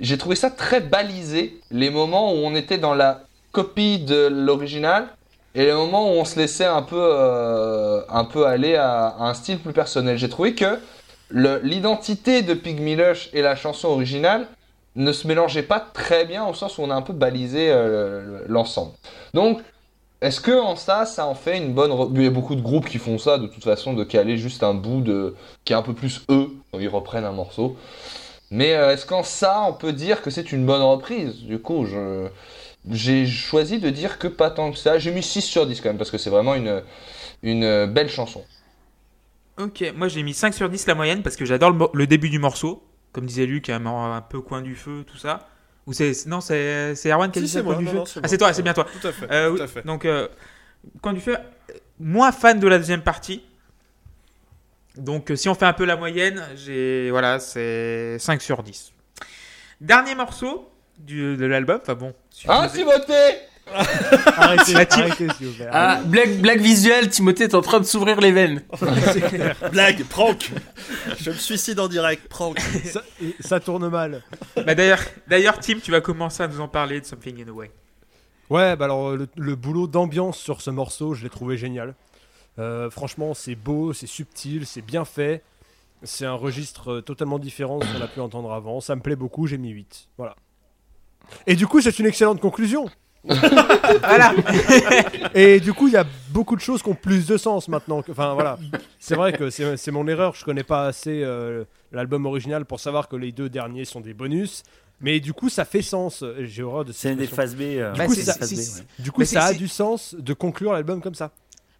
j'ai trouvé ça très balisé. Les moments où on était dans la copie de l'original et les moments où on se laissait un peu, euh, un peu aller à, un style plus personnel. J'ai trouvé que l'identité de Pygmy Lush et la chanson originale ne se mélangeaient pas très bien au sens où on a un peu balisé euh, le- l'ensemble. Donc est-ce que en ça, ça en fait une bonne. Il y a beaucoup de groupes qui font ça de toute façon, de caler juste un bout de qui est un peu plus eux quand ils reprennent un morceau. Mais euh, est-ce qu'en ça, on peut dire que c'est une bonne reprise? Du coup, je j'ai choisi de dire que pas tant que ça. J'ai mis 6 sur 10 quand même parce que c'est vraiment une une belle chanson. Ok, moi j'ai mis 5 sur 10 la moyenne parce que j'adore le, début du morceau. Comme disait Luc, un, un peu coin du feu, tout ça. Ou c'est. Non, c'est c'est Erwan qui a Si, dit c'est ça, moi, coin du non, feu non, Ah, c'est toi, c'est bien toi. Tout à fait. Euh, tout oui, à fait. Donc, euh, coin du feu, moins fan de la deuxième partie. Donc, euh, si on fait un peu la moyenne, j'ai. Voilà, c'est 5 sur 10. Dernier morceau du, de l'album. Enfin bon. Supposé- Timothée Arrêtez, arrêtez, s'il vous plaît. Ah, blague, blague visuelle, Timothée est en train de s'ouvrir les veines. Blague, prank Je me suicide en direct, prank Ça, tourne mal. Bah, D'ailleurs, d'ailleurs, Tim, tu vas commencer à nous en parler de Something in a Way. Ouais, bah alors le, le boulot d'ambiance sur ce morceau, je l'ai trouvé génial. Euh, franchement, c'est beau, c'est subtil, c'est bien fait. C'est un registre totalement différent de ce qu'on a pu entendre avant. Ça me plaît beaucoup, j'ai mis 8. Voilà. Et du coup, c'est une excellente conclusion. Voilà. Et du coup, il y a beaucoup de choses qui ont plus de sens maintenant. Enfin, voilà. C'est vrai que c'est mon erreur. Je connais pas assez euh, l'album original pour savoir que les deux derniers sont des bonus. Mais du coup, ça fait sens. J'ai horreur de C'est des phases B. euh, Bah, coup, ouais. Du coup, Mais ça a c'est- du sens de conclure l'album comme ça.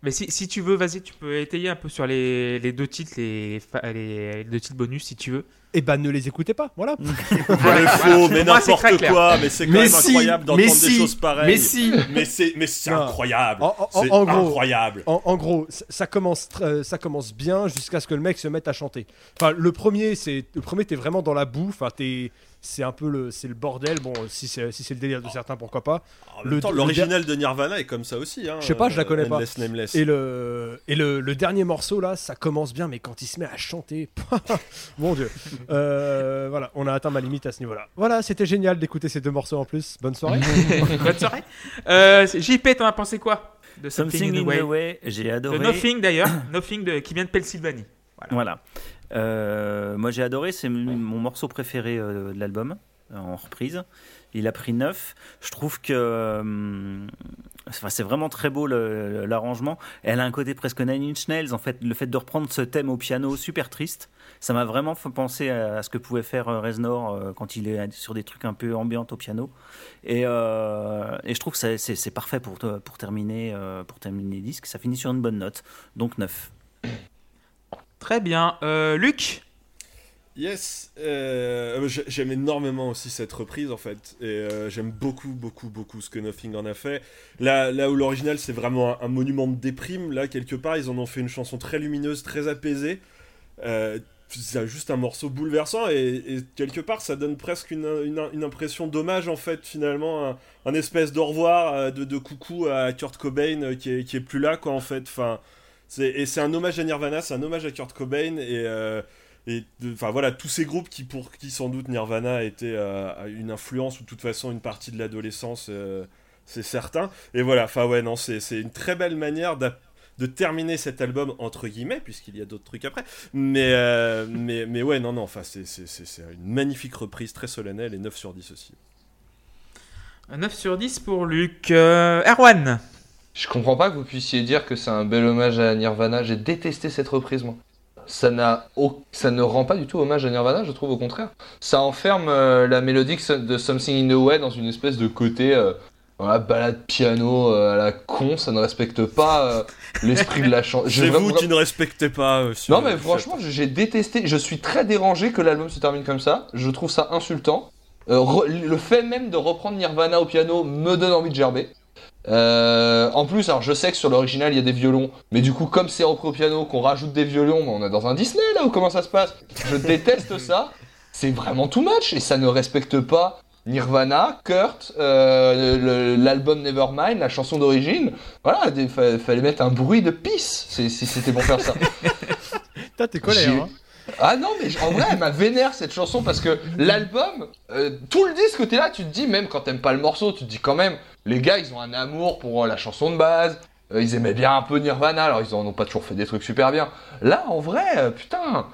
Mais si, si tu veux, vas-y, tu peux étayer un peu sur les, les deux titres, les, les, les deux titres bonus si tu veux. Eh ben, ne les écoutez pas. Voilà. C'est Voilà, faux, mais n'importe clair. quoi, mais c'est quand Mais même si, incroyable d'entendre mais des si, choses pareilles. Mais si Mais c'est, mais c'est Non. incroyable. En- en- c'est en gros- incroyable. En, en gros, ça, commence, euh, ça commence bien jusqu'à ce que le mec se mette à chanter. Enfin, le premier, c'est le premier, t'es vraiment dans la boue. Enfin, t'es, c'est un peu le, c'est le bordel. Bon, si c'est, si c'est le délire de certains, pourquoi pas. En même le- temps, le l'original de Nirvana est comme ça aussi. Hein, Je sais pas, je la connais pas. Endless Nameless. Et le, et le, le dernier morceau là, ça commence bien, mais quand il se met à chanter, mon dieu. Euh, voilà, on a atteint ma limite à ce niveau-là. Voilà, c'était génial d'écouter ces deux morceaux en plus. Bonne soirée. Bonne soirée. Euh, JP, t'en as pensé quoi de Something in the Way, j'ai De adoré. Nothing d'ailleurs. Nothing de, qui vient de Pennsylvanie. Voilà. Euh, moi j'ai adoré, c'est mon morceau préféré euh, de l'album euh, en reprise. Il a pris 9. Je trouve que c'est vraiment très beau l'arrangement. Elle a un côté presque Nine Inch Nails. En fait, le fait de reprendre ce thème au piano super triste, ça m'a vraiment fait penser à, ce que pouvait faire Reznor quand il est sur des trucs un peu ambiantes au piano. Et, euh, et je trouve que c'est- parfait pour, te- pour, terminer, pour terminer le disque. Ça finit sur une bonne note. Donc 9. Très bien. Euh, Luc Yes, euh, j'ai- j'aime énormément aussi cette reprise en fait, et euh, j'aime beaucoup, beaucoup, beaucoup ce que Nothing en a fait. Là, là où l'original c'est vraiment un, monument de déprime, là quelque part ils en ont fait une chanson très lumineuse, très apaisée. Euh, c'est juste un morceau bouleversant et, quelque part ça donne presque une, une, impression d'hommage en fait finalement, un, un espèce d'au revoir, euh, de, coucou à Kurt Cobain euh, qui, est, qui est plus là quoi en fait. Enfin, et c'est un hommage à Nirvana, c'est un hommage à Kurt Cobain et euh, enfin voilà tous ces groupes qui pour qui sans doute Nirvana était euh, une influence ou de toute façon une partie de l'adolescence euh, c'est certain. Et voilà enfin ouais non c'est une très belle manière de terminer cet album entre guillemets puisqu'il y a d'autres trucs après. Mais euh, mais mais ouais non non enfin c'est une magnifique reprise très solennelle et 9 sur 10 aussi. 9 sur 10 pour Luc. Erwan Je comprends pas que vous puissiez dire que c'est un bel hommage à Nirvana. J'ai détesté cette reprise, moi. Ça, n'a au- ça ne rend pas du tout hommage à Nirvana, je trouve au contraire. Ça enferme euh, la mélodie de Something in the Way dans une espèce de côté euh, voilà, balade piano euh, à la con. Ça ne respecte pas euh, l'esprit de la chanson. c'est vous qui ne respectez pas Non mais franchement, j'ai détesté. Je suis très dérangé que l'album se termine comme ça. Je trouve ça insultant. Le fait même de reprendre Nirvana au piano me donne envie de gerber. Euh, en plus, alors je sais que sur l'original il y a des violons, mais du coup comme c'est repris au piano, qu'on rajoute des violons, on est dans un Disney là ou comment ça se passe? Je déteste ça. C'est vraiment too much et ça ne respecte pas Nirvana, Kurt, euh, l'album Nevermind, la chanson d'origine. Voilà, il fallait mettre un bruit de pisse si c'était pour faire ça. T'es colère. Hein. Ah non, mais en vrai, elle m'a vénère cette chanson parce que l'album, euh, tout le disque, t'es là, tu te dis, même quand t'aimes pas le morceau, tu te dis quand même, les gars, ils ont un amour pour euh, la chanson de base, euh, ils aimaient bien un peu Nirvana, alors ils en ont pas toujours fait des trucs super bien. Là, en vrai, euh, putain,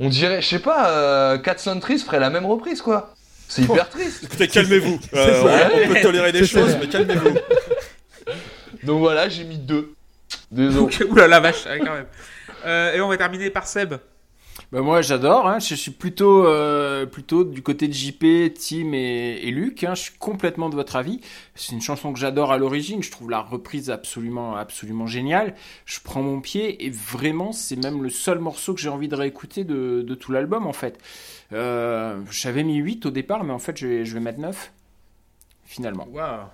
on dirait, je sais pas, euh, Cat Trees ferait la même reprise, quoi. C'est hyper triste. écoutez calmez-vous Euh, on, on peut tolérer des choses mais calmez-vous Donc voilà, j'ai mis deux. Désolé. Ouh là la vache, quand même. Euh, et on va terminer par Seb. Bah moi j'adore, hein. je suis plutôt euh, plutôt du côté de JP, Tim et, Luc. Hein. Je suis complètement de votre avis. C'est une chanson que j'adore à l'origine. Je trouve la reprise absolument absolument géniale. Je prends mon pied et vraiment c'est même le seul morceau que j'ai envie de réécouter de, tout l'album en fait. Euh, J'avais mis 8 au départ, mais en fait je vais, je vais mettre 9 finalement. Waouh.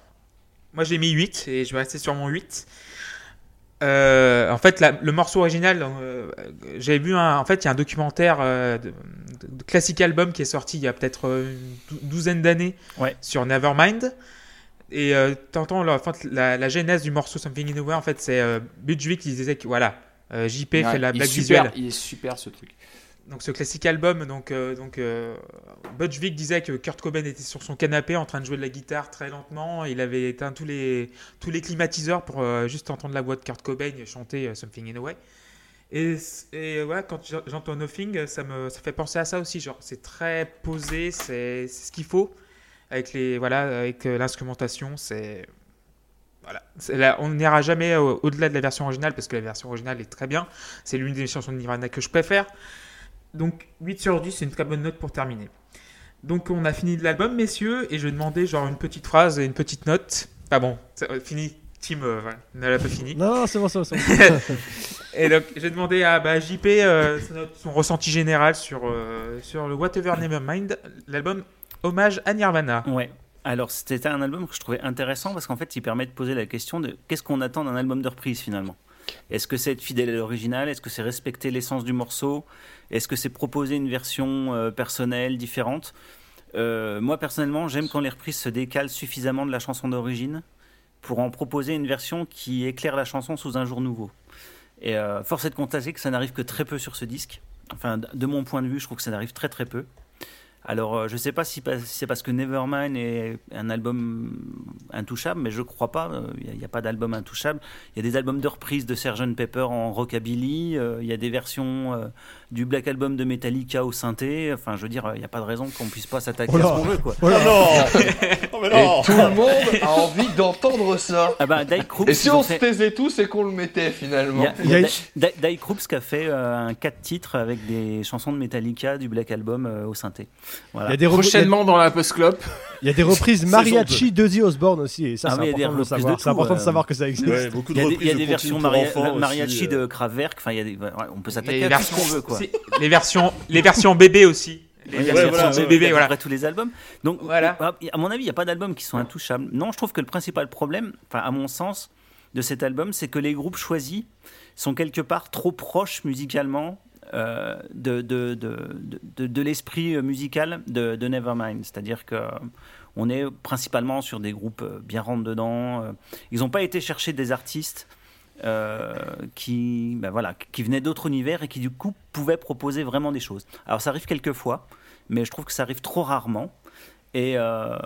Moi j'ai mis 8 et je vais rester sur mon 8. Euh, en fait, la- le morceau original, euh, j'avais vu un, en fait, il y a un documentaire euh, de, de- Classic Album qui est sorti il y a peut-être euh, une dou- douzaine d'années Ouais. sur Nevermind. Et euh, t'entends la, la, la genèse du morceau Something in the Way, en fait, c'est euh, Budwig qui disait que voilà, euh, JP Ouais, fait la il est blague super, visuelle. Il est super ce truc. Donc ce classique album, donc, euh, donc euh, disait que Kurt Cobain était sur son canapé en train de jouer de la guitare très lentement. Il avait éteint tous les, tous les climatiseurs pour euh, juste entendre la voix de Kurt Cobain chanter euh, Something in a Way. Et, et ouais, quand j'entends Nothing, ça me ça fait penser à ça aussi. Genre, c'est très posé, c'est ce qu'il faut avec les voilà avec euh, l'instrumentation. C'est voilà, on n'ira jamais au- au-delà de la version originale parce que la version originale est très bien. C'est l'une des chansons de Nirvana que je préfère. Donc 8 sur 10, c'est une très bonne note pour terminer. Donc on a fini de l'album, messieurs, et je vais demander genre une petite phrase et une petite note. Ah bon, euh, fini. Team, euh, voilà, on n'a pas fini. Non, non, c'est bon, c'est bon. c'est bon. Et donc j'ai demandé à bah, JP euh, son ressenti général sur, euh, sur le Whatever Nevermind, l'album hommage à Nirvana. Ouais. Alors c'était un album que je trouvais intéressant parce qu'en fait il permet de poser la question de qu'est-ce qu'on attend d'un album de reprise finalement. Est-ce que c'est être fidèle à l'original? Est-ce que c'est respecter l'essence du morceau? Est-ce que c'est proposer une version euh, personnelle, différente? Euh, Moi personnellement j'aime quand les reprises se décalent suffisamment de la chanson d'origine pour en proposer une version qui éclaire la chanson sous un jour nouveau. Et euh, force est de constater que ça n'arrive que très peu sur ce disque. Enfin, de mon point de vue, je trouve que ça n'arrive très très peu. Alors, euh, je sais pas si, c'est parce que Nevermind est un album intouchable, mais je crois pas. Euh, Il n'y a, pas d'album intouchable. Il y a des albums de reprise de Sgt Pepper en rockabilly. euh, Il y a des versions euh, du Black Album de Metallica au synthé. Enfin, je veux dire, il n'y a pas de raison qu'on puisse pas s'attaquer Oh à ce qu'on veut, quoi. Non Oh, mais Et non tout le monde a envie d'entendre ça. Ah ben, Krupps, Et si on se fait- taisait tous et qu'on le mettait finalement y a, Il y a y a Krupps qui a fait euh, un 4 titres avec des chansons de Metallica du Black Album euh, au synthé. Il Voilà. y a des, Prochainement dans la post-clop. il y a des reprises mariachi d'Ozzy Osbourne aussi, et ça, Ah c'est y a important, de de tout, de euh, savoir que ça existe. Il de y a des, y a de versions mariachi aussi, de. Kraftwerk. Enfin, il y a des, ouais, on peut s'attaquer à tout ce qu'on veut, quoi. Les versions, les versions bébé aussi. Les Oui, versions ouais, voilà, ouais, bébé, à peu voilà. près tous les albums. Donc, Voilà. à à mon avis, il n'y a pas d'albums qui sont intouchables. Non, je trouve que le principal problème, enfin, à mon sens, de cet album, c'est que les groupes choisis sont quelque part trop proches musicalement euh, de, de, de, de, l'esprit euh, musical de, de Nevermind. C'est-à-dire que euh, on est principalement sur des groupes euh, bien rentre dedans. euh. Ils n'ont pas été chercher des artistes euh, qui, ben voilà, qui venaient d'autres univers et qui du coup pouvaient proposer vraiment des choses. Alors ça arrive quelquefois, mais je trouve que ça arrive trop rarement. Et, euh,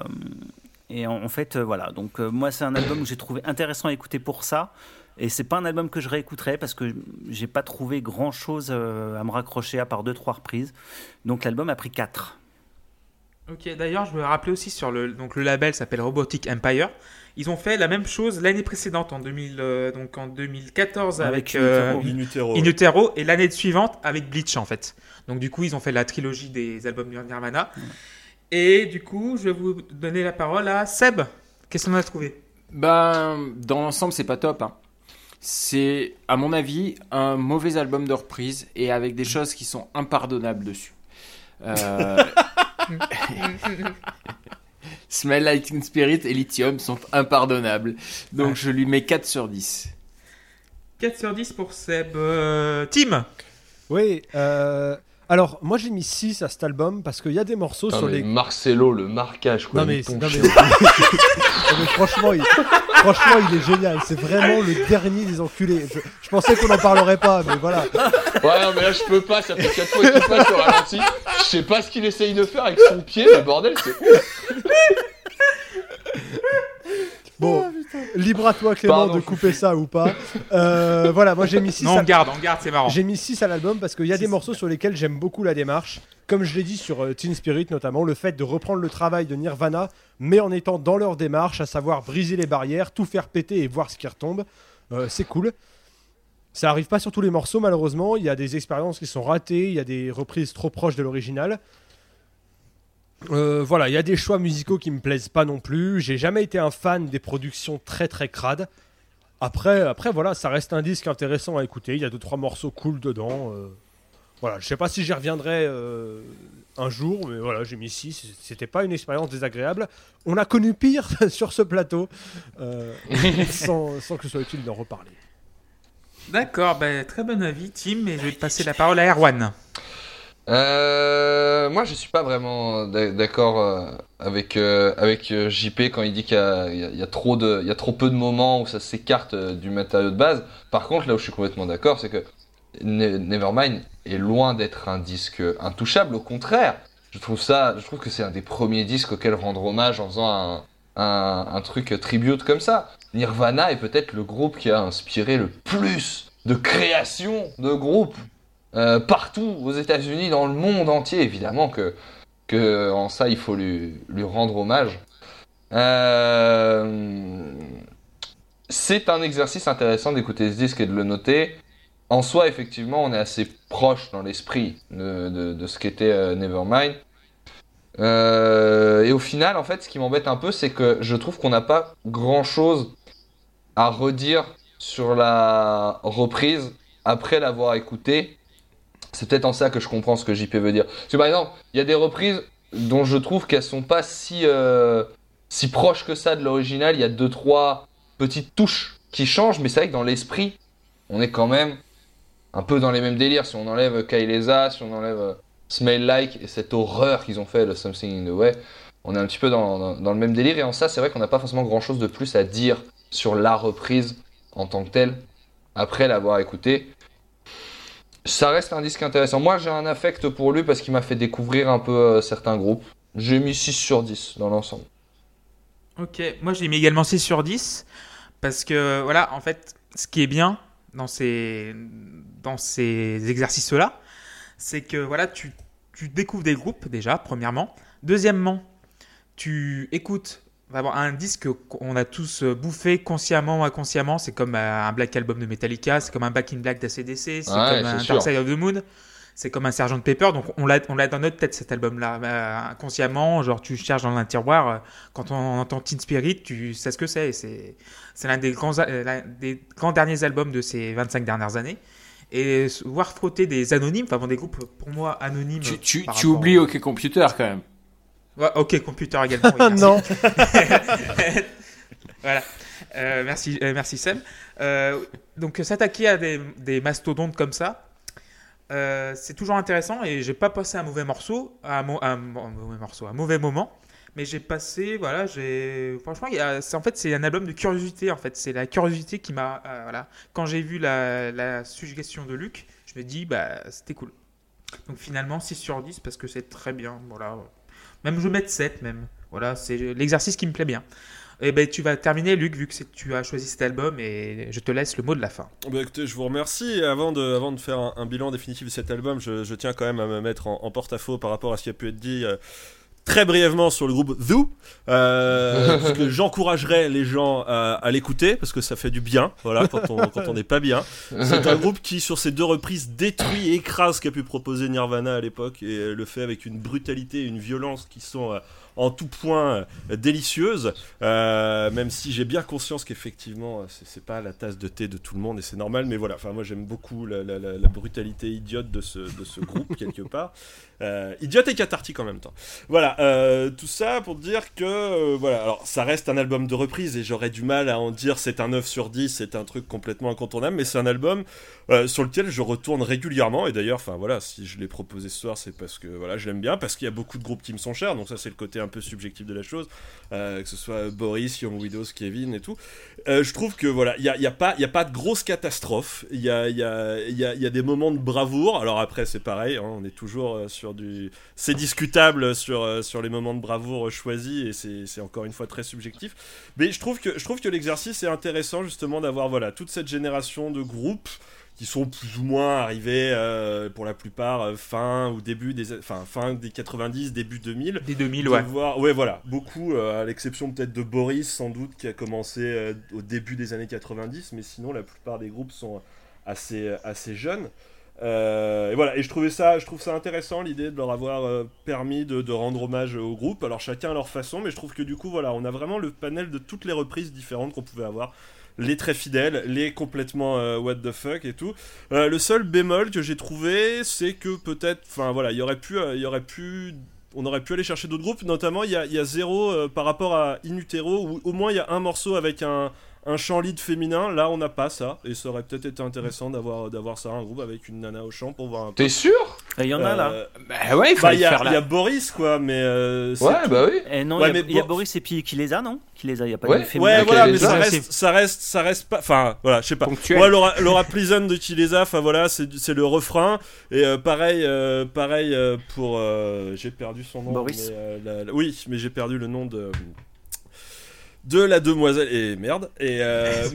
en, fait, euh, voilà. Donc moi, c'est un album que j'ai trouvé intéressant à écouter pour ça. Et c'est pas un album que je réécouterai parce que j'ai pas trouvé grand chose à me raccrocher à part deux trois reprises. Donc l'album a pris 4. Ok, d'ailleurs, je veux rappeler aussi sur le, donc le label s'appelle Robotic Empire. Ils ont fait la même chose l'année précédente, en, 2000, euh, donc en 2014, avec, Avec euh, Inutero. In utero. In Utero, et l'année suivante avec Bleach, en fait. Donc, du coup, ils ont fait la trilogie des albums de Nirvana. Et du coup, je vais vous donner la parole à Seb. Qu'est-ce qu'on a trouvé? Ben, dans l'ensemble, c'est pas top. hein. C'est, à mon avis, un mauvais album de reprise et avec des choses qui sont impardonnables dessus. Euh, Smell Like Teen Spirit et Lithium sont impardonnables. Donc je lui mets 4 sur 10. 4 sur 10 pour Seb. Euh, Tim Oui, euh, alors moi j'ai mis 6 à cet album parce qu'il y a des morceaux sur mais les. Marcelo, le marquage quoi. Non mais, non, mais-. Non, mais franchement, il... franchement, il est génial. C'est vraiment le dernier des enculés. Je, pensais qu'on n'en parlerait pas, mais voilà. Ouais, non, mais là je peux pas, ça fait 4 fois qu'il passe au ralenti. Je sais pas ce qu'il essaye de faire avec son pied, mais bordel, c'est. Bon, libre à toi Clément Pardon, de couper ça ou pas. Euh, voilà, moi j'ai mis 6 Non, à... on garde, on garde, c'est marrant. J'ai mis 6 à l'album parce qu'il y a des morceaux sur lesquels j'aime beaucoup la démarche. comme je l'ai dit sur euh, Teen Spirit notamment, le fait de reprendre le travail de Nirvana, mais en étant dans leur démarche, à savoir briser les barrières, tout faire péter et voir ce qui retombe, euh, c'est cool. Ça arrive pas sur tous les morceaux malheureusement, il y a des expériences qui sont ratées, il y a des reprises trop proches de l'original. Euh, voilà, il y a des choix musicaux qui me plaisent pas non plus. J'ai jamais été un fan des productions très très crades. Après, après voilà, ça reste un disque intéressant à écouter. Il y a deux trois morceaux cool dedans. euh. Voilà, je sais pas si j'y reviendrai euh, un jour, mais voilà, j'ai mis 6. C'était pas une expérience désagréable. On a connu pire sur ce plateau, euh, sans, sans que ce soit utile d'en reparler. D'accord, bah, très bon avis, Tim, et je vais passer la parole à Erwan. Euh, moi, je suis pas vraiment d'a- d'accord euh, avec euh, avec JP quand il dit qu'il y a, trop y a trop peu de moments où ça s'écarte du matériau de base. Par contre, là où je suis complètement d'accord, c'est que Ne- Nevermind est loin d'être un disque intouchable. Au contraire, je trouve ça, je trouve que c'est un des premiers disques auxquels rendre hommage en faisant un un, un truc tribute comme ça. Nirvana est peut-être le groupe qui a inspiré le plus de création de groupes euh, partout aux États-Unis, dans le monde entier. Évidemment que, que en ça, il faut lui, lui rendre hommage. Euh, C'est un exercice intéressant d'écouter ce disque et de le noter. En soi, effectivement, on est assez proche dans l'esprit de, de, ce qu'était euh, Nevermind. Et au final, en fait, ce qui m'embête un peu, c'est que je trouve qu'on n'a pas grand-chose à redire sur la reprise après l'avoir écouté. C'est peut-être en ça que je comprends ce que JP veut dire. Parce que par exemple, il y a des reprises dont je trouve qu'elles sont pas si, euh, si proches que ça de l'original. Il y a deux, trois petites touches qui changent, mais c'est vrai que dans l'esprit, on est quand même un peu dans les mêmes délires. Si on enlève Kaileza, si on enlève euh, Smell Like et cette horreur qu'ils ont fait de Something in the Way, on est un petit peu dans, dans- le même délire. Et en ça, c'est vrai qu'on n'a pas forcément grand chose de plus à dire sur la reprise en tant que telle après l'avoir écouté. Ça reste un disque intéressant. Moi, j'ai un affect pour lui parce qu'il m'a fait découvrir un peu euh, certains groupes. J'ai mis 6 sur 10 dans l'ensemble. Ok, moi j'ai mis également 6 sur 10 parce que voilà, en fait, ce qui est bien dans ces, dans ces exercices-là, c'est que voilà, tu, tu découvres des groupes déjà, premièrement. Deuxièmement, tu écoutes vraiment un disque qu'on a tous euh, bouffé consciemment ou inconsciemment. C'est comme euh, un Black Album de Metallica, c'est comme un Back in Black d'ACDC, c'est Ouais, comme un sûr. Dark Side of the Moon. C'est comme un Sergent Pepper, donc on l'a, on l'a dans notre tête cet album-là, Euh, inconsciemment. Genre, tu cherches dans un tiroir, euh, quand on entend Teen Spirit, tu sais ce que c'est. C'est, c'est l'un des grands, euh, l'un des grands derniers albums de ces 25 dernières années. Et voir frotter des anonymes, enfin bon, des groupes pour moi anonymes. Tu, tu, oublies au- OK Computer quand même. Ouais, ok, computer également. oui, non Voilà. Euh, merci, euh, merci Sam. Euh, donc s'attaquer à des, des mastodontes comme ça, c'est toujours intéressant et j'ai pas passé un mauvais morceau, un, mo- un mo- un mauvais morceau, un mauvais moment. Mais j'ai passé, voilà, j'ai franchement, il y a- c'est en fait c'est un album de curiosité en fait. C'est la curiosité qui m'a, voilà. Quand j'ai vu la, la suggestion de Luc, je me dis bah c'était cool. Donc finalement 6 sur 10 parce que c'est très bien, voilà. Même je vais mettre 7 même. Voilà, c'est l'exercice qui me plaît bien. Et ben tu vas terminer Luc vu que tu as choisi cet album et je te laisse le mot de la fin. Bah, écoutez, je vous remercie. Avant de, faire un, bilan définitif de cet album, je, tiens quand même à me mettre en, en porte-à-faux par rapport à ce qui a pu être dit euh, très brièvement sur le groupe The. Euh, parce que j'encouragerais les gens à, à l'écouter parce que ça fait du bien. Voilà, quand on quand on n'est pas bien. C'est un groupe qui, sur ces deux reprises, détruit et écrase ce qu'a pu proposer Nirvana à l'époque et euh, le fait avec une brutalité et une violence qui sont euh, en tout point euh, délicieuses. Euh, même si j'ai bien conscience qu'effectivement, euh, c'est pas la tasse de thé de tout le monde et c'est normal, mais voilà. Enfin, moi j'aime beaucoup la, la- la- la brutalité idiote de ce, de ce groupe quelque part. Euh, idiote et cathartique en même temps. Voilà, euh, tout ça pour dire que euh, voilà, alors ça reste un album de reprise et j'aurais du mal à en dire c'est un 9 sur 10, c'est un truc complètement incontournable, mais c'est un album euh, sur lequel je retourne régulièrement. Et d'ailleurs, enfin voilà, si je l'ai proposé ce soir, c'est parce que voilà, je l'aime bien, parce qu'il y a beaucoup de groupes qui me sont chers, donc ça c'est le côté un peu subjectif de la chose, que ce soit Boris, Young Widows, Kevin et tout. Je trouve que voilà, il n'y a, y a, pas- a pas de grosse catastrophe, il y a, des moments de bravoure, alors après c'est pareil, hein, on est toujours euh, sur du... C'est discutable sur, euh, sur les moments de bravoure choisis et c'est encore une fois très subjectif, mais je trouve que, je trouve que l'exercice est intéressant justement d'avoir voilà, toute cette génération de groupes qui sont plus ou moins arrivés euh, pour la plupart euh, fin ou début des enfin fin des 90 début 2000 Des 2000, de ouais. voir- ouais, voilà, beaucoup, euh, à l'exception peut-être de Boris, sans doute, qui a commencé au début des années 90, mais sinon, la plupart des groupes sont assez, assez jeunes. Euh, et voilà, et je trouvais ça, je trouve ça intéressant l'idée de leur avoir euh, permis de, rendre hommage au groupe. Alors chacun à leur façon, mais je trouve que du coup, voilà, on a vraiment le panel de toutes les reprises différentes qu'on pouvait avoir. Les très fidèles, les complètement euh, what the fuck et tout. Le seul bémol que j'ai trouvé, c'est que peut-être, enfin voilà, il y aurait pu, il y aurait pu on aurait pu aller chercher d'autres groupes, notamment il y a, y zéro par rapport à In Utero, où au moins il y a un morceau avec un, un chant lead féminin, là on n'a pas ça, et ça aurait peut-être été intéressant d'avoir, d'avoir ça, un groupe avec une nana au chant pour voir un peu. T'es sûr? Il y en a là. Euh, Bah ouais, il bah, y, a- faire y a. Boris quoi, mais. euh, Ouais, tout. bah oui. Eh non, Ouais, il y a- mais il y a bon- Boris et puis qui les a, non? Qui les a, il n'y a pas Ouais. de féminin. Ouais, voilà, les mais ça reste, ça reste, ça reste pas. Enfin, voilà, je sais pas. Ponctuel. Moi, Laura, Laura Pleasant de Chileza, enfin voilà, c'est le refrain. Et euh, pareil, euh, pareil euh, pour. euh, j'ai perdu son nom. Boris. mais, euh, la- la- oui, mais j'ai perdu le nom de. De la demoiselle et merde et euh,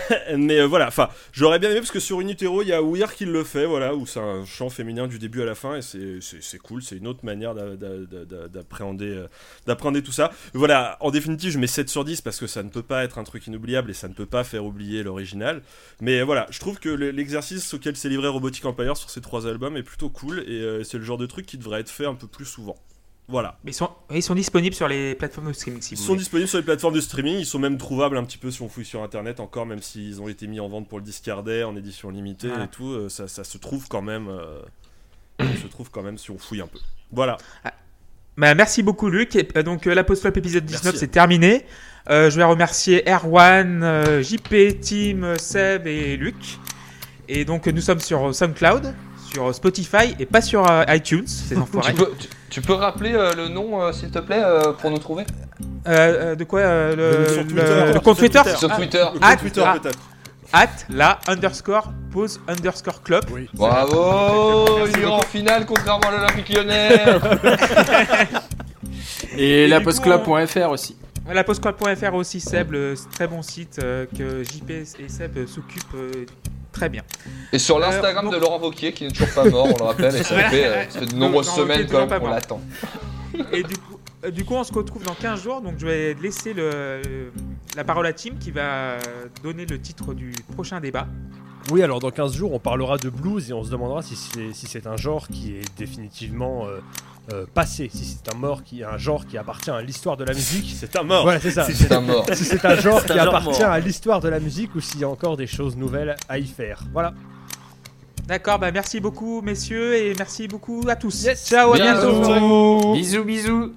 mais euh, voilà enfin j'aurais bien aimé parce que sur Unitero il y a Weir qui le fait voilà où c'est un chant féminin du début à la fin et c'est- cool c'est une autre manière d'a- d'a- d'a- d'appréhender euh, d'appréhender tout ça voilà, en définitive, je mets 7 sur 10 parce que ça ne peut pas être un truc inoubliable et ça ne peut pas faire oublier l'original. Mais voilà, je trouve que le- l'exercice auquel s'est livré Robotic Empire sur ces trois albums est plutôt cool et c'est le genre de truc qui devrait être fait un peu plus souvent. Voilà. Mais ils sont, ils sont disponibles sur les plateformes de streaming si Ils vous sont voulez. disponibles sur les plateformes de streaming, ils sont même trouvables un petit peu si on fouille sur internet encore, même s'ils ont été mis en vente pour le discardet en édition limitée Voilà. et tout, euh, ça, ça se trouve quand même. euh, ça se trouve quand même si on fouille un peu. Voilà. Bah, merci beaucoup Luc. Et, euh, donc la post-flop épisode 19 Merci. c'est terminé. Euh, je vais remercier Erwan, euh, JP, Tim, Seb et Luc. Et donc nous sommes sur SoundCloud, sur Spotify et pas sur euh, iTunes, ces Tu enfoirés. peux, tu, peux rappeler euh, le nom, euh, s'il te plaît, euh, pour nous trouver? Euh, euh, de quoi euh, le, Twitter. le compte Twitter, Twitter. Sur Ah, Twitter. Le Ah, Twitter ah. peut-être. at la underscore pause underscore club. Oui. Bravo Il est en finale contrairement à l'Olympique lyonnais Et, Et la postclub.fr aussi. La postclub.fr aussi Seb, le très bon site euh, que JP et Seb s'occupent euh, très bien. Et sur l'Instagram Euh, bon. de Laurent Vauquier, qui n'est toujours pas mort, on le rappelle, et ça fait, euh, ça fait de nombreuses semaines quand même qu'on l'attend. Et du coup, euh, du coup, on se retrouve dans 15 jours. Donc, je vais laisser le, la parole à Tim qui va donner le titre du prochain débat. Oui, alors dans 15 jours, on parlera de blues et on se demandera si c'est si c'est un genre qui est définitivement euh, euh, passé, si c'est un mort qui un genre qui appartient à l'histoire de la musique. C'est un mort. Voilà, c'est ça. C'est un mort. Si c'est un genre qui un genre appartient mort. à l'histoire de la musique ou s'il y a encore des choses nouvelles à y faire. Voilà. D'accord, bah merci beaucoup, messieurs, et merci beaucoup à tous. Yes. Ciao, à Bien bientôt. Bisous, bisous.